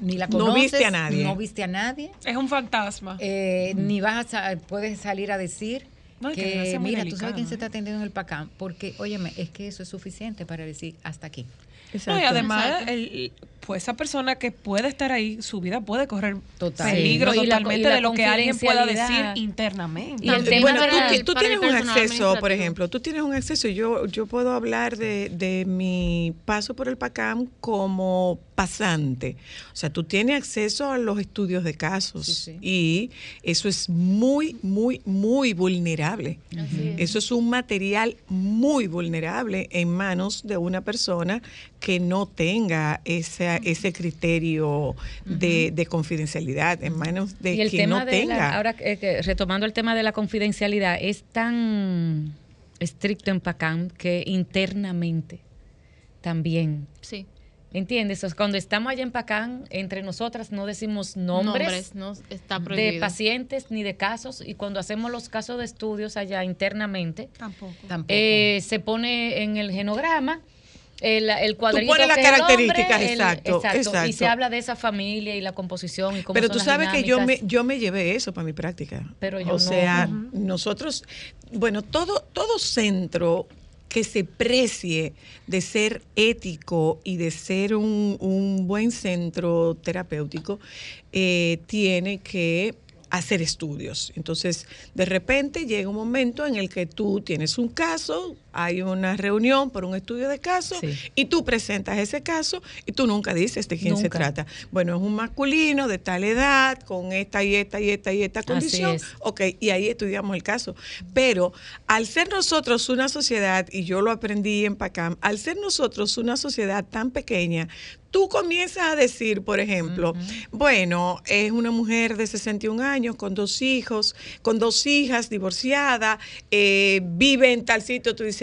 ni la No conoces, viste a nadie. No viste a nadie. Es un fantasma. Eh, ni vas a puedes salir a decir No, es que que, mira, tú sabes quién se está atendiendo en el PACAM, porque, óyeme, es que eso es suficiente para decir hasta aquí. No, y además, el- pues esa persona que puede estar ahí, su vida puede correr Total. peligro Sí, no, totalmente la de lo que alguien pueda decir internamente. Y el tema bueno, para tú, para tienes un acceso, por ejemplo, tú tienes un acceso. Yo, yo puedo hablar de, de mi paso por el PACAM como pasante. O sea, tú tienes acceso a los estudios de casos Sí, sí. y eso es muy, muy, muy vulnerable. Es. Eso es un material muy vulnerable en manos de una persona que no tenga ese, ese criterio de, de confidencialidad, en manos de y el quien tema no de tenga. la, ahora eh, que retomando el tema de la confidencialidad es tan estricto en PACAM que internamente también Sí. ¿Entiendes? O sea, cuando estamos allá en Pacán, entre nosotras no decimos nombres, no está de pacientes ni de casos y cuando hacemos los casos de estudios allá internamente, Tampoco. Tampoco. eh, se pone en el genograma el, el cuadrito pones las el características, hombre, el- exacto, Y exacto. se habla de esa familia y la composición y cómo Pero son tú las sabes que yo me, yo me llevé eso para mi práctica. Pero yo o no. sea, nosotros, bueno, todo, todo centro que se precie de ser ético y de ser un, un buen centro terapéutico, eh, tiene que hacer estudios. Entonces, de repente llega un momento en el que tú tienes un caso, hay una reunión por un estudio de caso Sí. y tú presentas ese caso y tú nunca dices de quién se trata. Bueno, es un masculino de tal edad, con esta y esta y esta y esta condición. Ok, y ahí estudiamos el caso. Pero al ser nosotros una sociedad, y yo lo aprendí en PACAM, al ser nosotros una sociedad tan pequeña, tú comienzas a decir, por ejemplo, bueno, es una mujer de 61 años, con dos hijos, con dos hijas, divorciada, eh, vive en tal sitio, tú dices,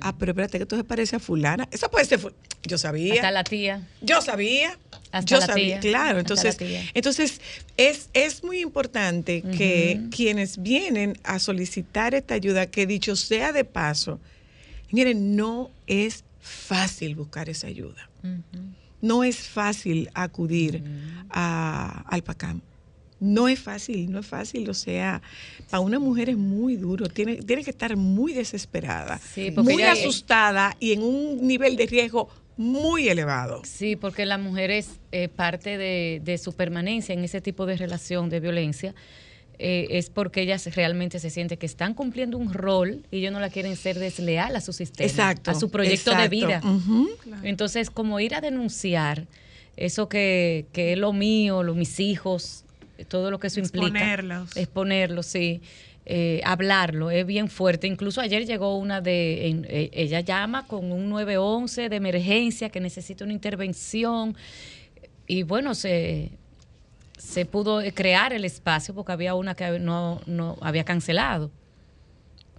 ah, pero espérate que esto se parece a fulana. Esa puede ser, fu- yo sabía. Hasta la tía. Yo sabía. Hasta yo la sabía, tía, claro. Entonces, entonces es, es muy importante que quienes vienen a solicitar esta ayuda, que dicho sea de paso, miren, no es fácil buscar esa ayuda. No es fácil acudir a- al PACAM. No es fácil, no es fácil. O sea, para una mujer es muy duro. Tiene, tiene que estar muy desesperada, Sí, muy asustada y en un nivel de riesgo muy elevado. Sí, porque la mujer es eh, parte de, de su permanencia en ese tipo de relación de violencia. eh, es porque ellas realmente se sienten que están cumpliendo un rol y ellos no la quieren ser desleal a su sistema, Exacto. a su proyecto de vida. Entonces, como ir a denunciar eso que, que es lo mío, lo, mis hijos, todo lo que eso implica. Exponerlos. Exponerlos, sí. Eh, hablarlo, es bien fuerte. Incluso ayer llegó una de, en- eh, ella llama con un 911 de emergencia que necesita una intervención. Y bueno, se, se pudo crear el espacio porque había una que no, no había cancelado.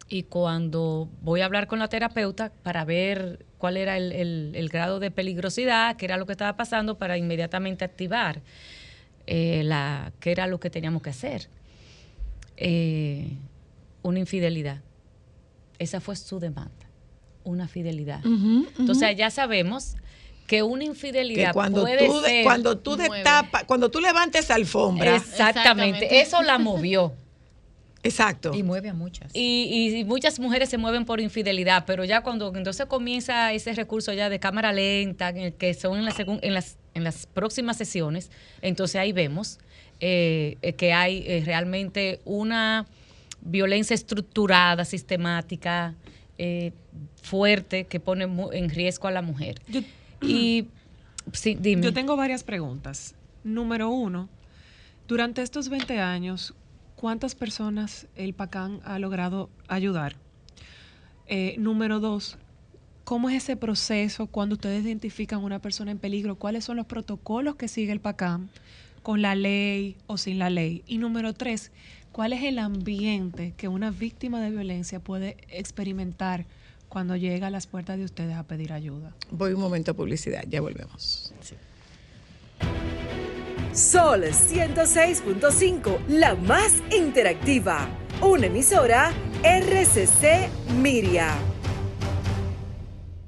Y cuando voy a hablar con la terapeuta para ver cuál era el, el- el grado de peligrosidad, qué era lo que estaba pasando, para inmediatamente activar eh, la, qué era lo que teníamos que hacer. Eh, una infidelidad. Esa fue su demanda, una fidelidad. Entonces ya sabemos que una Que infidelidad cuando puede tú, ser... cuando tú destapas, cuando tú levantes alfombra. Exactamente, Exactamente. eso la movió. exacto. Y mueve a muchas. Y, y muchas mujeres se mueven por infidelidad, pero ya cuando entonces comienza ese recurso ya de cámara lenta, en el que son en, la segun- en, las, en las próximas sesiones, entonces ahí vemos eh, eh, que hay eh, realmente una violencia estructurada, sistemática, eh, fuerte, que pone en riesgo a la mujer. Yo, Y sí, dime. yo tengo varias preguntas. Número uno, durante estos 20 años, ¿cuántas personas el PACAN ha logrado ayudar? Número dos, ¿cómo es ese proceso cuando ustedes identifican una persona en peligro? ¿Cuáles son los protocolos que sigue el PACAM con la ley o sin la ley? Y número tres, ¿cuál es el ambiente que una víctima de violencia puede experimentar cuando llega a las puertas de ustedes a pedir ayuda? Voy un momento a publicidad, ya volvemos. Sol 106.5, la más interactiva. Una emisora RCC Miria.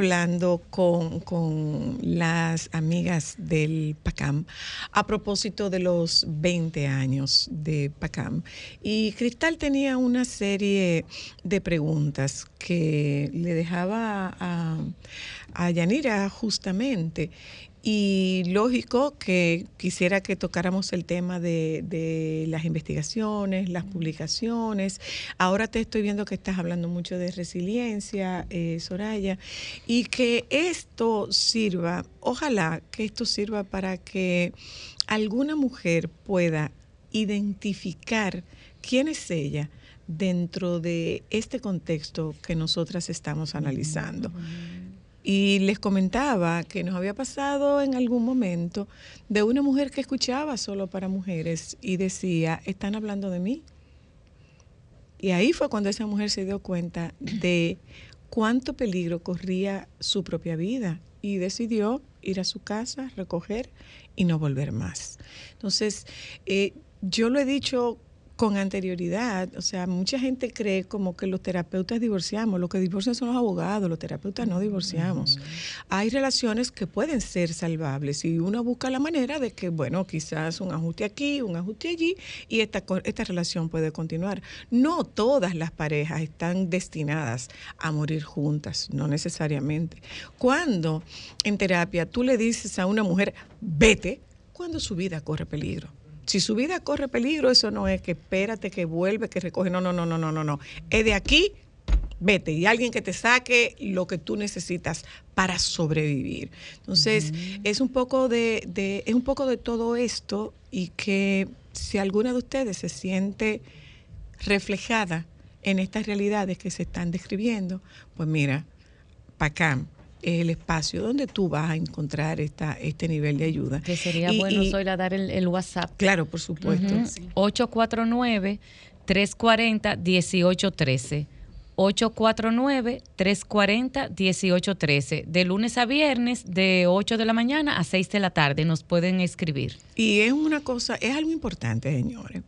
Hablando con, con las amigas del PACAM a propósito de los 20 años de PACAM. Y Cristal tenía una serie de preguntas que le dejaba a, a Yanira justamente. Y lógico que quisiera que tocáramos el tema de, de las investigaciones, las publicaciones. Ahora te estoy viendo que estás hablando mucho de resiliencia, eh, Soraya, y que esto sirva, ojalá que esto sirva para que alguna mujer pueda identificar quién es ella dentro de este contexto que nosotras estamos analizando. Y les comentaba que nos había pasado en algún momento de una mujer que escuchaba solo para mujeres y decía, están hablando de mí. Y ahí fue cuando esa mujer se dio cuenta de cuánto peligro corría su propia vida y decidió ir a su casa, recoger y no volver más. Entonces, eh, yo lo he dicho con anterioridad, o sea, mucha gente cree como que los terapeutas divorciamos, lo que divorcian son los abogados, los terapeutas no divorciamos. Hay relaciones que pueden ser salvables y uno busca la manera de que, bueno, quizás un ajuste aquí, un ajuste allí y esta, esta relación puede continuar. No todas las parejas están destinadas a morir juntas, no necesariamente. Cuando en terapia tú le dices a una mujer, vete, cuando su vida corre peligro. Si su vida corre peligro, eso no es que espérate, que vuelve, que recoge. No, no, no, no, no, no, no. Es de aquí, vete. Y alguien que te saque lo que tú necesitas para sobrevivir. Entonces, es un poco de, de- es un poco de todo esto y que si alguna de ustedes se siente reflejada en estas realidades que se están describiendo, pues mira, PACAM es el espacio donde tú vas a encontrar esta, este nivel de ayuda. Que sería Y- bueno, y- Zoila, dar el, el WhatsApp. Claro, por supuesto. Ujú. 849-340-1813. 849-340-1813. De lunes a viernes, de 8 de la mañana a 6 de la tarde. Nos pueden escribir. Y es una cosa, es algo importante, señores.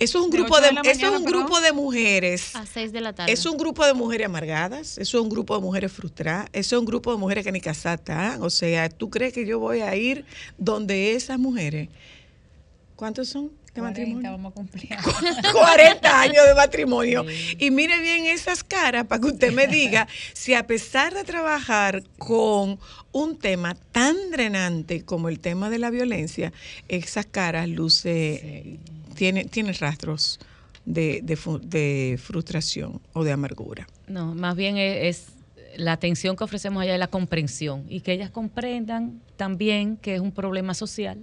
Eso es un De grupo de, eso es un perdón. grupo de mujeres. A 6 de la tarde. Es un grupo de mujeres amargadas, eso es un grupo de mujeres frustradas, eso es un grupo de mujeres que ni casadas están. O sea, ¿tú crees que yo voy a ir donde esas mujeres? ¿Cuántos son de 40 matrimonio? vamos a cumplir. 40 años de matrimonio. Y mire bien esas caras para que usted me diga si a pesar de trabajar con un tema tan drenante como el tema de la violencia, esas caras luce, tiene, tiene rastros de, de de frustración o de amargura. No, más bien es, es la atención que ofrecemos allá es la comprensión y que ellas comprendan también que es un problema social,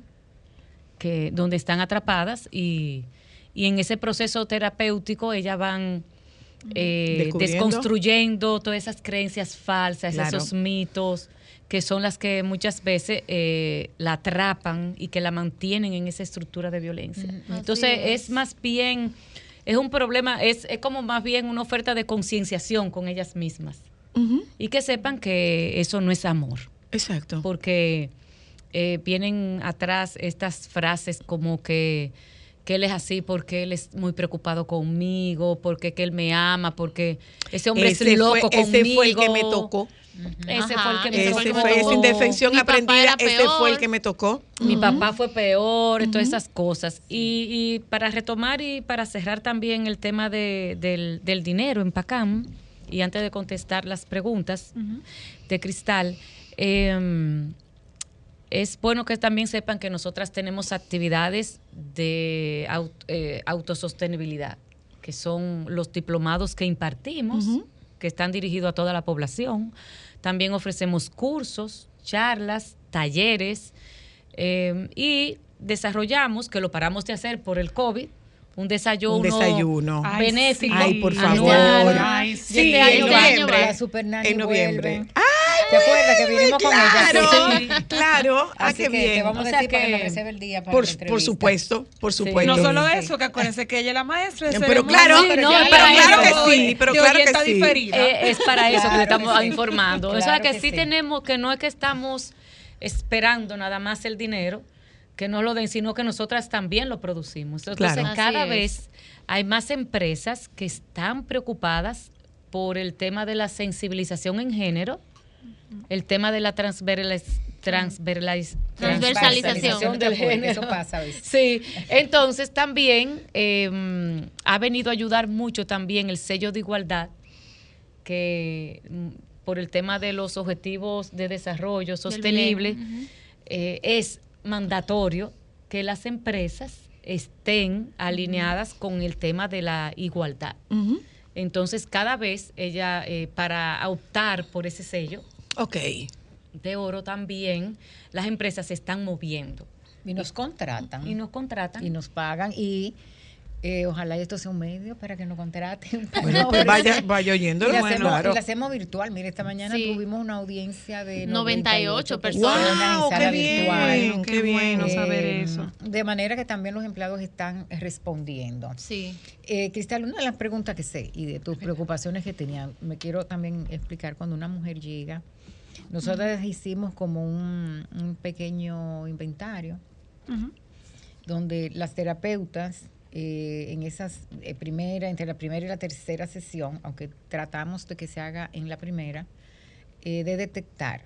que donde están atrapadas y, y en ese proceso terapéutico ellas van eh, desconstruyendo todas esas creencias falsas, Claro. esos mitos que son las que muchas veces eh, la atrapan y que la mantienen en esa estructura de violencia. Entonces es. es. más bien, es un problema, es, es como más bien una oferta de concienciación con ellas mismas y que sepan que eso no es amor, Exacto. porque eh, vienen atrás estas frases como que, que él es así porque él es muy preocupado conmigo, porque que él me ama, porque ese hombre ese es loco fue, conmigo. ese fue el que me tocó. Ese Ajá, fue el que me ese tocó. Fue esa tocó. indefensión Mi papá aprendida. Ese fue el que me tocó. Mi papá fue peor, todas esas cosas. Y, y para retomar y para cerrar también el tema de- del, del dinero en PACAM, y antes de contestar las preguntas de Cristal, eh, es bueno que también sepan que nosotras tenemos actividades de eh, autosostenibilidad, que son los diplomados que impartimos, que están dirigidos a toda la población. También ofrecemos cursos, charlas, talleres eh, y desarrollamos, que lo paramos de hacer por el COVID, un desayuno, Un desayuno. Ay, benéfico. sí. Ay, por favor. Ay, sí. este año en este año noviembre. va. En noviembre. vuelve. ¡Ay! ¿Te acuerdas que vinimos con ella? Claro, Sí. claro. Ah, qué que te bien. vamos O a decir para que que- nos reserve el día para Por, la por supuesto, por supuesto. No solo Sí. eso, que acuérdense que ella es la maestra. de Pero claro, Sí, no, pero para claro eso. que sí, pero claro que sí. diferida. Eh, es para eso que le estamos que sí. informando. o sea que, que sí, sí. tenemos, que no es que estamos esperando nada más el dinero, que no lo den, sino que nosotras también lo producimos. Entonces, Claro. cada Así es. vez hay más empresas que están preocupadas por el tema de la sensibilización en género, el tema de la transversaliz- transversaliz- Transversalización. del género. Eso pasa a veces. Sí, entonces también eh, ha venido a ayudar mucho también el sello de igualdad, que mm, por el tema de los objetivos de desarrollo sostenible, eh, es mandatorio que las empresas estén alineadas con el tema de la igualdad. Entonces, cada vez ella, eh, para optar por ese sello de oro también, las empresas se están moviendo Y nos contratan. y nos contratan. y nos pagan y eh, ojalá esto sea un medio para que nos contraten. Bueno, pues vaya, vaya oyéndolo. y bueno, hacemos, claro. y la hacemos virtual. Mire, esta mañana Sí. tuvimos una audiencia de 98 personas en la ¡Wow! ¡Qué bien! virtual. Qué bueno Eh, saber eso. De manera que también los empleados están respondiendo. Sí. Eh, Cristal, una de las preguntas que sé y de tus preocupaciones que tenía, me quiero también explicar cuando una mujer llega. Nosotros hicimos como un, un pequeño inventario donde las terapeutas eh, en esas eh, primera, entre la primera y la tercera sesión, aunque tratamos de que se haga en la primera, eh, de detectar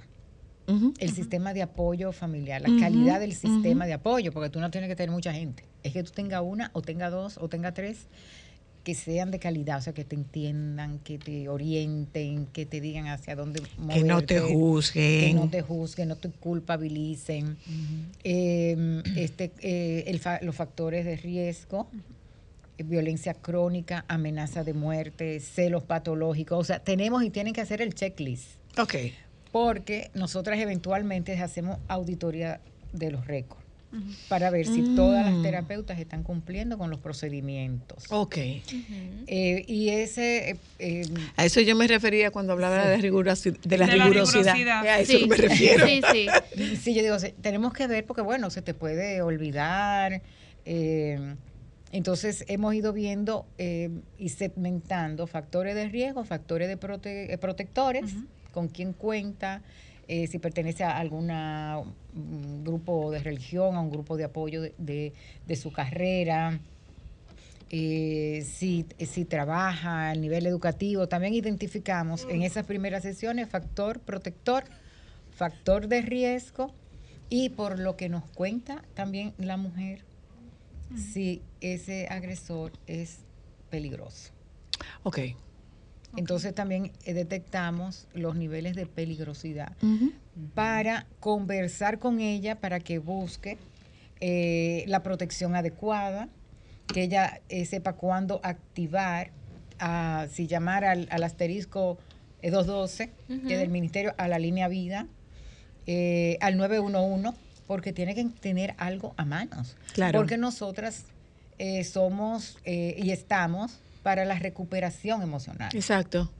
el sistema de apoyo familiar, la calidad del sistema de apoyo, porque tú no tienes que tener mucha gente. Es que tú tengas una o tenga dos o tenga tres que sean de calidad, o sea, que te entiendan, que te orienten, que te digan hacia dónde Que no te moverte, que juzguen. no te juzguen, no te culpabilicen. Eh, este, eh, el fa- los factores de riesgo, eh, violencia crónica, amenaza de muerte, celos patológicos. O sea, tenemos y tienen que hacer el checklist Ok. porque nosotras eventualmente hacemos auditoría de los récords para ver si todas las Mm. terapeutas están cumpliendo con los procedimientos. Ok. Eh, y ese... eh, eh, A eso yo me refería cuando hablaba de, rigurosi- de la De la rigurosidad. rigurosidad. A eso Sí. me refiero. Sí, sí. Sí, yo digo, tenemos que ver porque, bueno, se te puede olvidar. eh, entonces, hemos ido viendo eh, y segmentando factores de riesgo, factores de prote- protectores, con quién cuenta, eh, si pertenece a algún grupo de religión, a un grupo de apoyo de, de- de su carrera. eh, si, si trabaja a nivel educativo, también identificamos en esas primeras sesiones factor protector, factor de riesgo y por lo que nos cuenta también la mujer, si ese agresor es peligroso. Ok. Entonces también eh, detectamos los niveles de peligrosidad para conversar con ella para que busque eh, la protección adecuada, que ella eh, sepa cuándo activar, ah, si llamar al, al asterisco eh, 212, que es del Ministerio, a la línea vida, eh, al 911, porque tiene que tener algo a manos. Claro. Porque nosotras eh, somos eh, y estamos para la recuperación emocional. Exacto.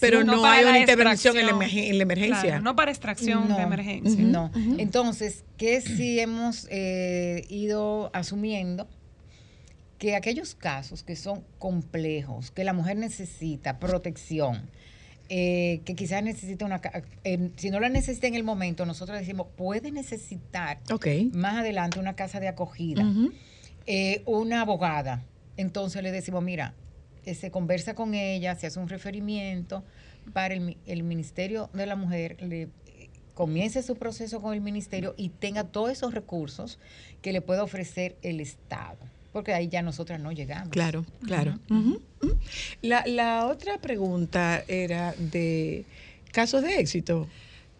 Pero no hay una intervención en la, en emergencia. Claro, no para extracción No, de emergencia. No. Entonces, ¿qué si hemos eh, ido asumiendo? Que aquellos casos que son complejos, que la mujer necesita protección, eh, que quizás necesita una... eh, si no la necesita en el momento, nosotros decimos, puede necesitar más adelante una casa de acogida, eh, una abogada. Entonces le decimos, mira, eh, se conversa con ella, se hace un referimiento para el, el Ministerio de la Mujer, le comience su proceso con el Ministerio y tenga todos esos recursos que le pueda ofrecer el Estado. Porque ahí ya nosotras no llegamos. Claro, claro. La, la otra pregunta era de casos de éxito.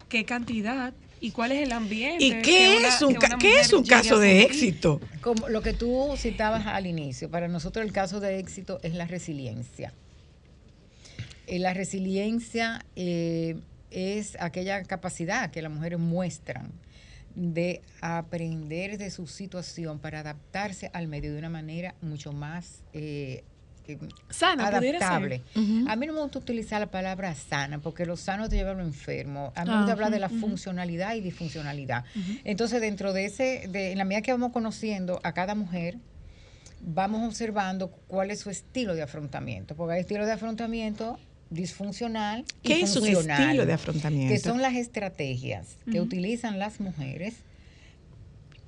¿Qué cantidad y cuál es el ambiente? ¿Y qué una- es un, qué es un caso de éxito? Como lo que tú citabas al inicio, para nosotros el caso de éxito es la resiliencia. Eh, la resiliencia eh, es aquella capacidad que las mujeres muestran de aprender de su situación para adaptarse al medio de una manera mucho más eh, Sana, adaptable. Ujú. A mí no me gusta utilizar la palabra sana porque lo sano te lleva a lo enfermo. A mí me Ah, gusta hablar de la funcionalidad y disfuncionalidad. Entonces, dentro de ese, de, en la medida que vamos conociendo a cada mujer, vamos observando cuál es su estilo de afrontamiento. Porque hay estilo de afrontamiento disfuncional. y ¿Qué es un estilo de afrontamiento? Que son las estrategias que utilizan las mujeres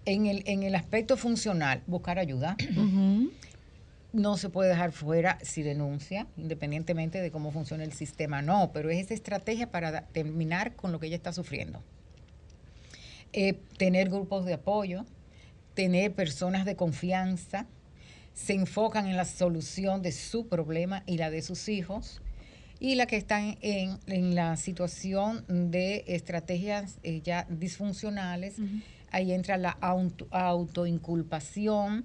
en el, en el aspecto funcional, buscar ayuda. No se puede dejar fuera si denuncia, independientemente de cómo funciona el sistema, no, pero es esa estrategia para terminar con lo que ella está sufriendo. Eh, tener grupos de apoyo, tener personas de confianza, se enfocan en la solución de su problema y la de sus hijos, y la que están en, en la situación de estrategias eh, ya disfuncionales, ahí entra la auto- autoinculpación,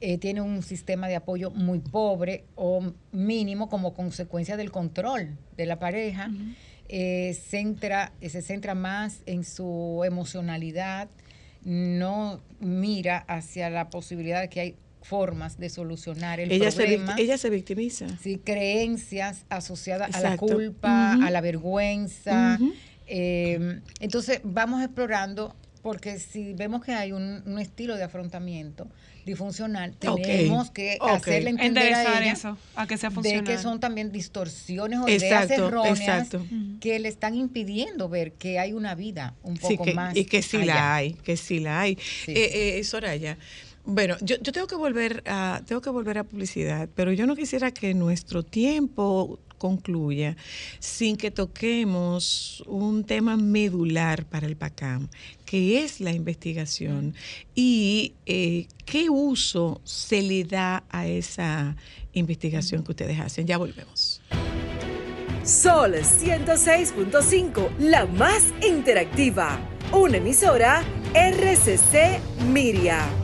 eh, tiene un sistema de apoyo muy pobre o mínimo como consecuencia del control de la pareja, eh, centra, eh, se centra más en su emocionalidad, no mira hacia la posibilidad de que hay formas de solucionar el Ella problema. ella se victimiza. Sí, creencias asociadas a la culpa, a la vergüenza. Eh, entonces, vamos explorando, porque si vemos que hay un, un estilo de afrontamiento disfuncional, tenemos que Ok. hacerle entender a Enderezar ella eso, a que sea de que son también distorsiones o ideas erróneas exacto. que le están impidiendo ver que hay una vida un Sí, poco que- más y que sí allá. la hay, que sí la hay. Sí. Eh, eh, Soraya, bueno, yo, yo tengo que volver a tengo que volver a publicidad, pero yo no quisiera que nuestro tiempo concluya sin que toquemos un tema medular para el PACAM, que es la investigación y eh, qué uso se le da a esa investigación que ustedes hacen. Ya volvemos. Sol 106.5, la más interactiva. Una emisora RCC Miria.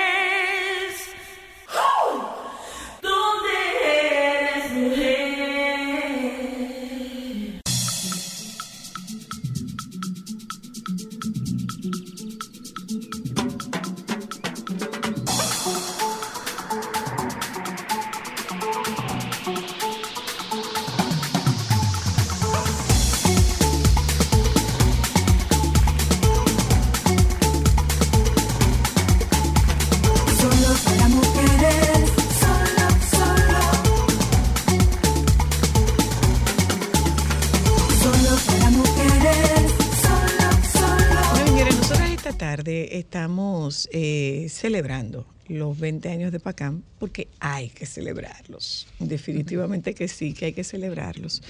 Celebrando los 20 años de PACAM porque hay que celebrarlos. Definitivamente que sí, que hay que celebrarlos.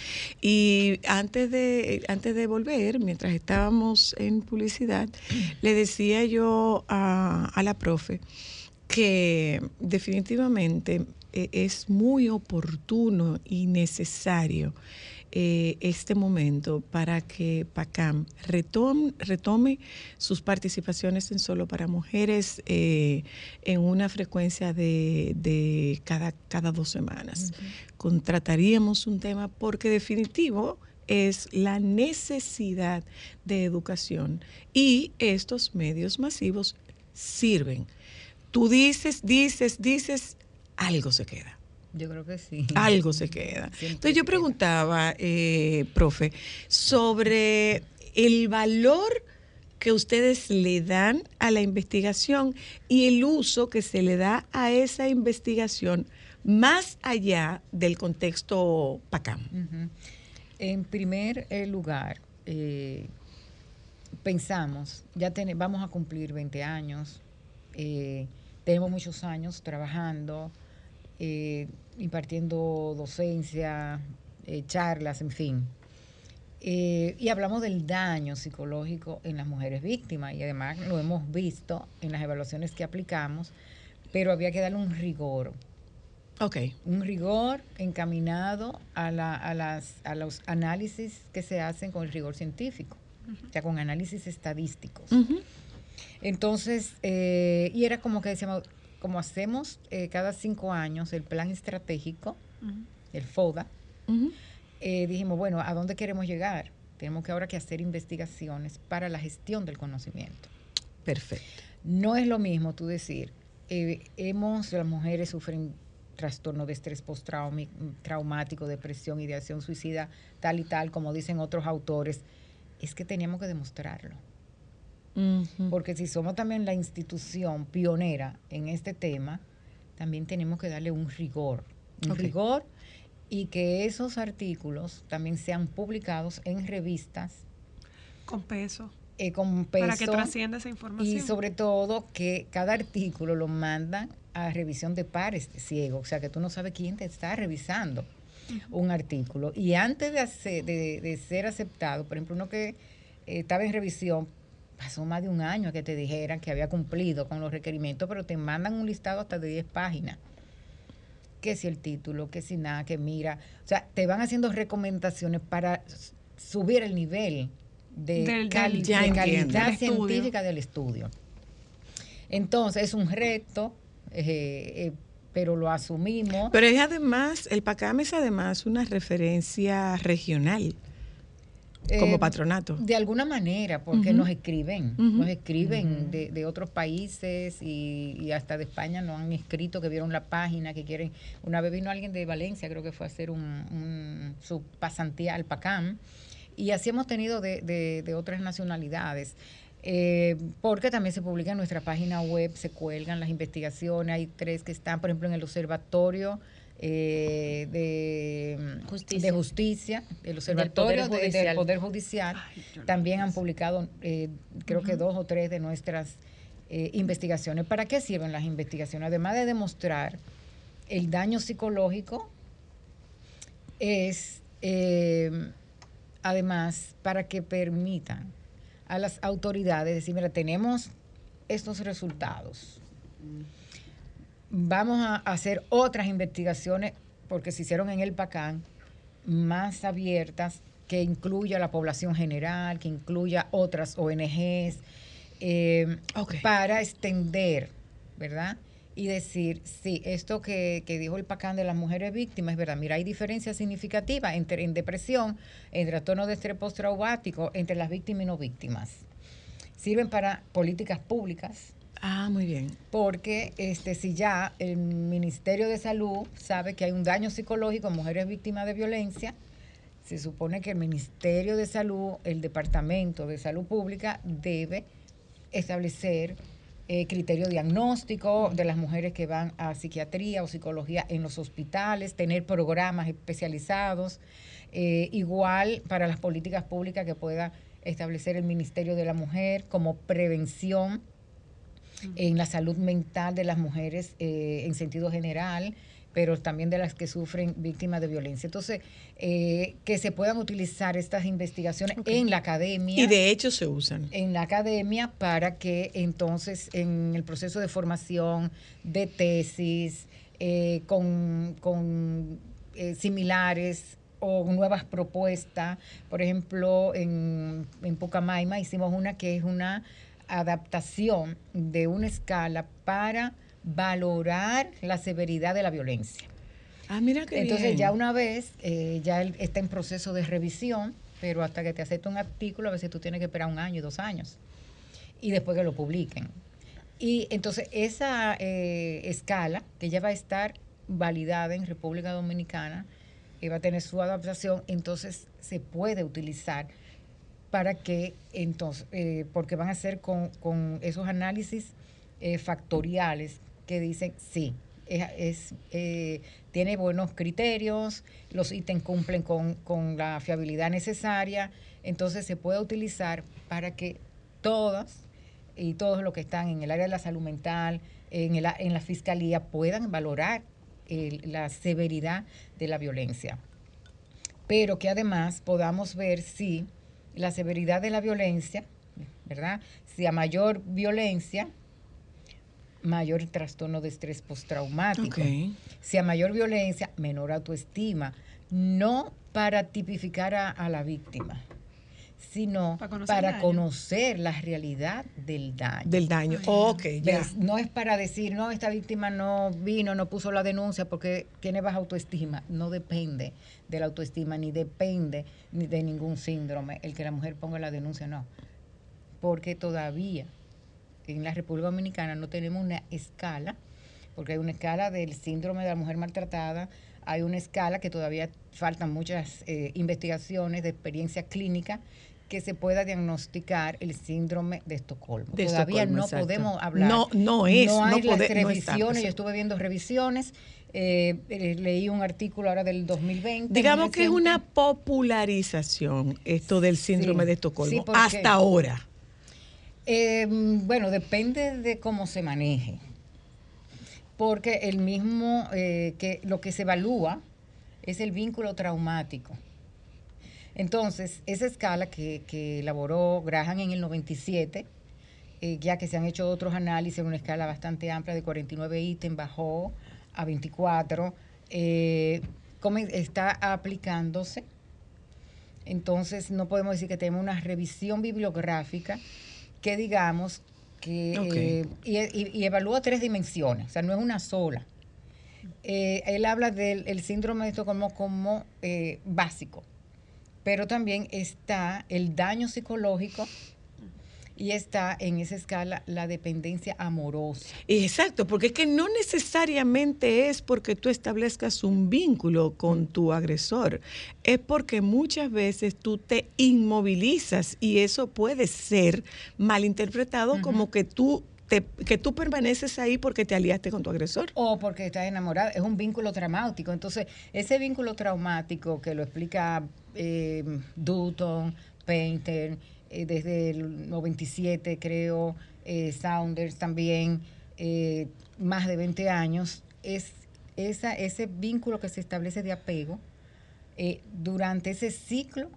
Y antes de, antes de volver, mientras estábamos en publicidad, le decía yo a, a la profe que definitivamente eh, es muy oportuno y necesario eh, este momento para que PACAM retome, retome sus participaciones en Solo para Mujeres eh, en una frecuencia de, de cada, cada dos semanas. Contrataríamos un tema porque definitivo es la necesidad de educación y estos medios masivos sirven. Tú dices, dices, dices, algo se queda. Yo creo que sí. Algo se queda. Entonces yo preguntaba, eh, profe, sobre el valor que ustedes le dan a la investigación y el uso que se le da a esa investigación más allá del contexto PACAM. En primer eh, lugar, eh, pensamos, ya tene- vamos a cumplir 20 años, eh, tenemos muchos años trabajando, eh, impartiendo docencia, eh, charlas, en fin. Eh, y hablamos del daño psicológico en las mujeres víctimas y además lo hemos visto en las evaluaciones que aplicamos, pero había que darle un rigor Ok. un rigor encaminado a, la- a las, a los análisis que se hacen con el rigor científico, o sea, con análisis estadísticos. Entonces, eh, y era como que decíamos, como hacemos eh, cada cinco años el plan estratégico, el FODA, eh, dijimos, bueno, ¿a dónde queremos llegar? Tenemos que ahora que hacer investigaciones para la gestión del conocimiento. Perfecto. No es lo mismo tú decir, eh, hemos, las mujeres sufren trastorno de estrés postraumático, depresión, ideación suicida, tal y tal, como dicen otros autores. Es que teníamos que demostrarlo. Porque si somos también la institución pionera en este tema, también tenemos que darle un rigor. Un rigor y que esos artículos también sean publicados en revistas Con peso. eh, con peso Para que trascienda esa información. y sobre todo que cada artículo lo mandan a revisión de pares ciegos, o sea que tú no sabes quién te está revisando un artículo. Y antes de, hacer- de, de ser aceptado, por ejemplo, uno que eh, estaba en revisión, pasó más de un año a que te dijeran que había cumplido con los requerimientos, pero te mandan un listado hasta de 10 páginas. Que si el título, que si nada, que mira. O sea, te van haciendo recomendaciones para subir el nivel de, Del- cali- del- de Ya entiendo. calidad Del estudio. científica del estudio. Entonces, es un reto, eh, eh, pero lo asumimos. Pero es además, el PACAM es además una referencia regional como Eh, patronato. De alguna manera, porque nos escriben, nos escriben de, de otros países y, y hasta de España nos han escrito que vieron la página, que quieren. Una vez vino alguien de Valencia, creo que fue a hacer un, un- su pasantía al PACAM, y así hemos tenido de, de- de otras nacionalidades. Eh, porque también se publica en nuestra página web, se cuelgan las investigaciones, hay tres que están, por ejemplo, en el observatorio eh, de, Justicia. de justicia, el observatorio Poder de- del Judicial. Poder Judicial, también han publicado, eh, creo que dos o tres de nuestras eh, investigaciones. ¿Para qué sirven las investigaciones? Además de demostrar el daño psicológico, es eh, además para que permitan a las autoridades decir, mira, tenemos estos resultados. Vamos a hacer otras investigaciones, porque se hicieron en el PACAN, más abiertas, que incluya a la población general, que incluya otras ONGs, eh, para extender, ¿verdad? Y decir, sí, esto que, que dijo el PACAN de las mujeres víctimas, es verdad, mira, hay diferencias significativas entre en depresión, en trastorno de estrés postraumático, entre las víctimas y no víctimas. Sirven para políticas públicas, Ah, muy bien. porque este si ya el Ministerio de Salud sabe que hay un daño psicológico en mujeres víctimas de violencia, se supone que el Ministerio de Salud, el Departamento de Salud Pública debe establecer eh, criterio diagnóstico de las mujeres que van a psiquiatría o psicología en los hospitales, tener programas especializados, eh, igual para las políticas públicas que pueda establecer el Ministerio de la Mujer como prevención en la salud mental de las mujeres eh, en sentido general, pero también de las que sufren víctimas de violencia. Entonces, eh, que se puedan utilizar estas investigaciones en la academia Y de hecho se usan. en la academia para que entonces en el proceso de formación de tesis eh, con, con, eh, similares o nuevas propuestas, por ejemplo, en, en Pucamaima hicimos una que es una adaptación de una escala para valorar la severidad de la violencia. Ah, mira que Entonces ya una vez, eh, ya él está en proceso de revisión, pero hasta que te acepte un artículo, a veces tú tienes que esperar un año y dos años. Y después que lo publiquen. Y entonces esa eh, escala, que ya va a estar validada en República Dominicana, y va a tener su adaptación, entonces se puede utilizar para que entonces, eh, porque van a ser con, con esos análisis eh, factoriales que dicen sí, es, eh, tiene buenos criterios, los ítems cumplen con, con la fiabilidad necesaria, entonces se puede utilizar para que todas y todos los que están en el área de la salud mental, en, el, en la fiscalía, puedan valorar la severidad de la violencia. Pero que además podamos ver si la severidad de la violencia, ¿verdad? Si a mayor violencia, mayor trastorno de estrés postraumático. Si a mayor violencia, menor autoestima. No para tipificar a, a la víctima, sino Para conocer para conocer la realidad del daño. Del daño. Ok. No es para decir, no, esta víctima no vino, no puso la denuncia porque tiene baja autoestima. No depende de la autoestima, ni depende ni de ningún síndrome el que la mujer ponga la denuncia, no. Porque todavía en la República Dominicana no tenemos una escala, porque hay una escala del síndrome de la mujer maltratada, hay una escala que todavía faltan muchas eh, investigaciones de experiencia clínica que se pueda diagnosticar el síndrome de Estocolmo. De Todavía Estocolmo, no exacto. podemos hablar. No, no es, No hay no las pode- no está revisiones. Yo estuve viendo revisiones. eh, eh, leí un artículo ahora del 2020. Digamos que es una popularización esto del síndrome Sí, de Estocolmo sí, porque- hasta ahora. Eh, bueno, depende de cómo se maneje. Porque el mismo, eh, que lo que se evalúa es el vínculo traumático. Entonces, esa escala que, que elaboró Graham en el 97, eh, ya que se han hecho otros análisis en una escala bastante amplia de 49 ítems, bajó a 24, eh, está aplicándose. Entonces, no podemos decir que tenemos una revisión bibliográfica que digamos que eh, y, y- y evalúa tres dimensiones, o sea, no es una sola. Eh, él habla del el síndrome de Estocolmo como eh, básico, pero también está el daño psicológico y está en esa escala la dependencia amorosa. Exacto, porque es que no necesariamente es porque tú establezcas un vínculo con tu agresor, es porque muchas veces tú te inmovilizas y eso puede ser malinterpretado como que tú te- que tú permaneces ahí porque te aliaste con tu agresor. O porque estás enamorada, es un vínculo traumático. Entonces, ese vínculo traumático que lo explica eh, Dutton, Painter, eh, desde el 97 creo, eh, Saunders también, eh, más de 20 años, es esa, ese vínculo que se establece de apego durante ese ciclo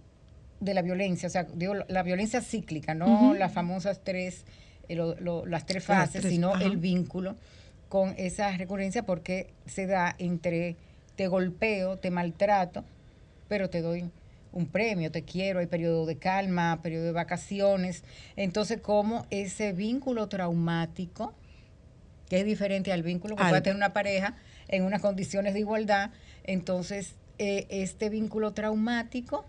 de la violencia, o sea, digo, la violencia cíclica, no las famosas tres, lo- lo- las tres Las fases, tres, sino ajá. el vínculo con esa recurrencia porque se da entre te golpeo, te maltrato, pero te doy un premio, te quiero, hay periodo de calma, periodo de vacaciones. Entonces, como ese vínculo traumático, que es diferente al vínculo que Al- puede tener una pareja en unas condiciones de igualdad, entonces eh, este vínculo traumático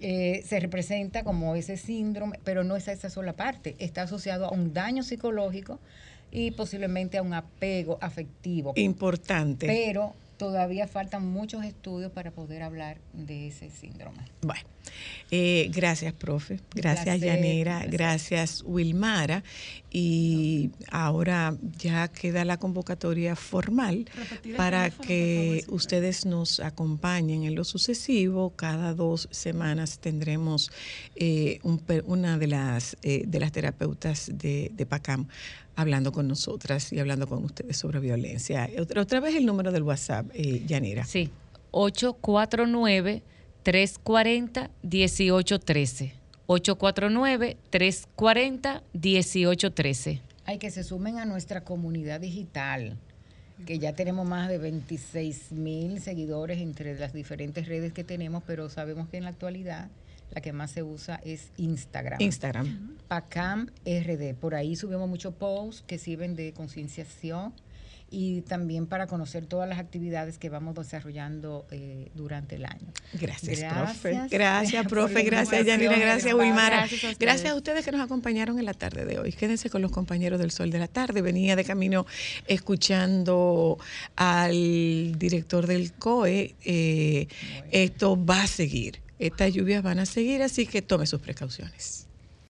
eh, se representa como ese síndrome, pero no es esa sola parte, está asociado a un daño psicológico y posiblemente a un apego afectivo. Importante. Pero todavía faltan muchos estudios para poder hablar de ese síndrome. Bueno, eh, gracias, profe. Gracias, placer. Gracias, Wilmara. Y ahora ya queda la convocatoria formal para que favor, ustedes nos acompañen en lo sucesivo. Cada dos semanas tendremos eh, un una de las, eh, de las terapeutas de, de PACAM hablando con nosotras y hablando con ustedes sobre violencia. Otra, otra vez el número del WhatsApp, eh, Yanira. Sí, 849-340-1813. 849-340-1813. Hay que se sumen a nuestra comunidad digital, que ya tenemos más de 26 mil seguidores entre las diferentes redes que tenemos, pero sabemos que en la actualidad la que más se usa es Instagram. Instagram. Pacam RD. Por ahí subimos muchos posts que sirven de concienciación y también para conocer todas las actividades que vamos desarrollando eh, durante el año. Gracias, Gracias. profe. Gracias, profe. Gracias, Yanira. Gracias. Wilmara. Gracias a ustedes. Gracias a ustedes que nos acompañaron en la tarde de hoy. Quédense con los compañeros del Sol de la Tarde. Venía de camino escuchando al director del COE. Eh, Esto va a seguir. Estas lluvias van a seguir, así que tome sus precauciones.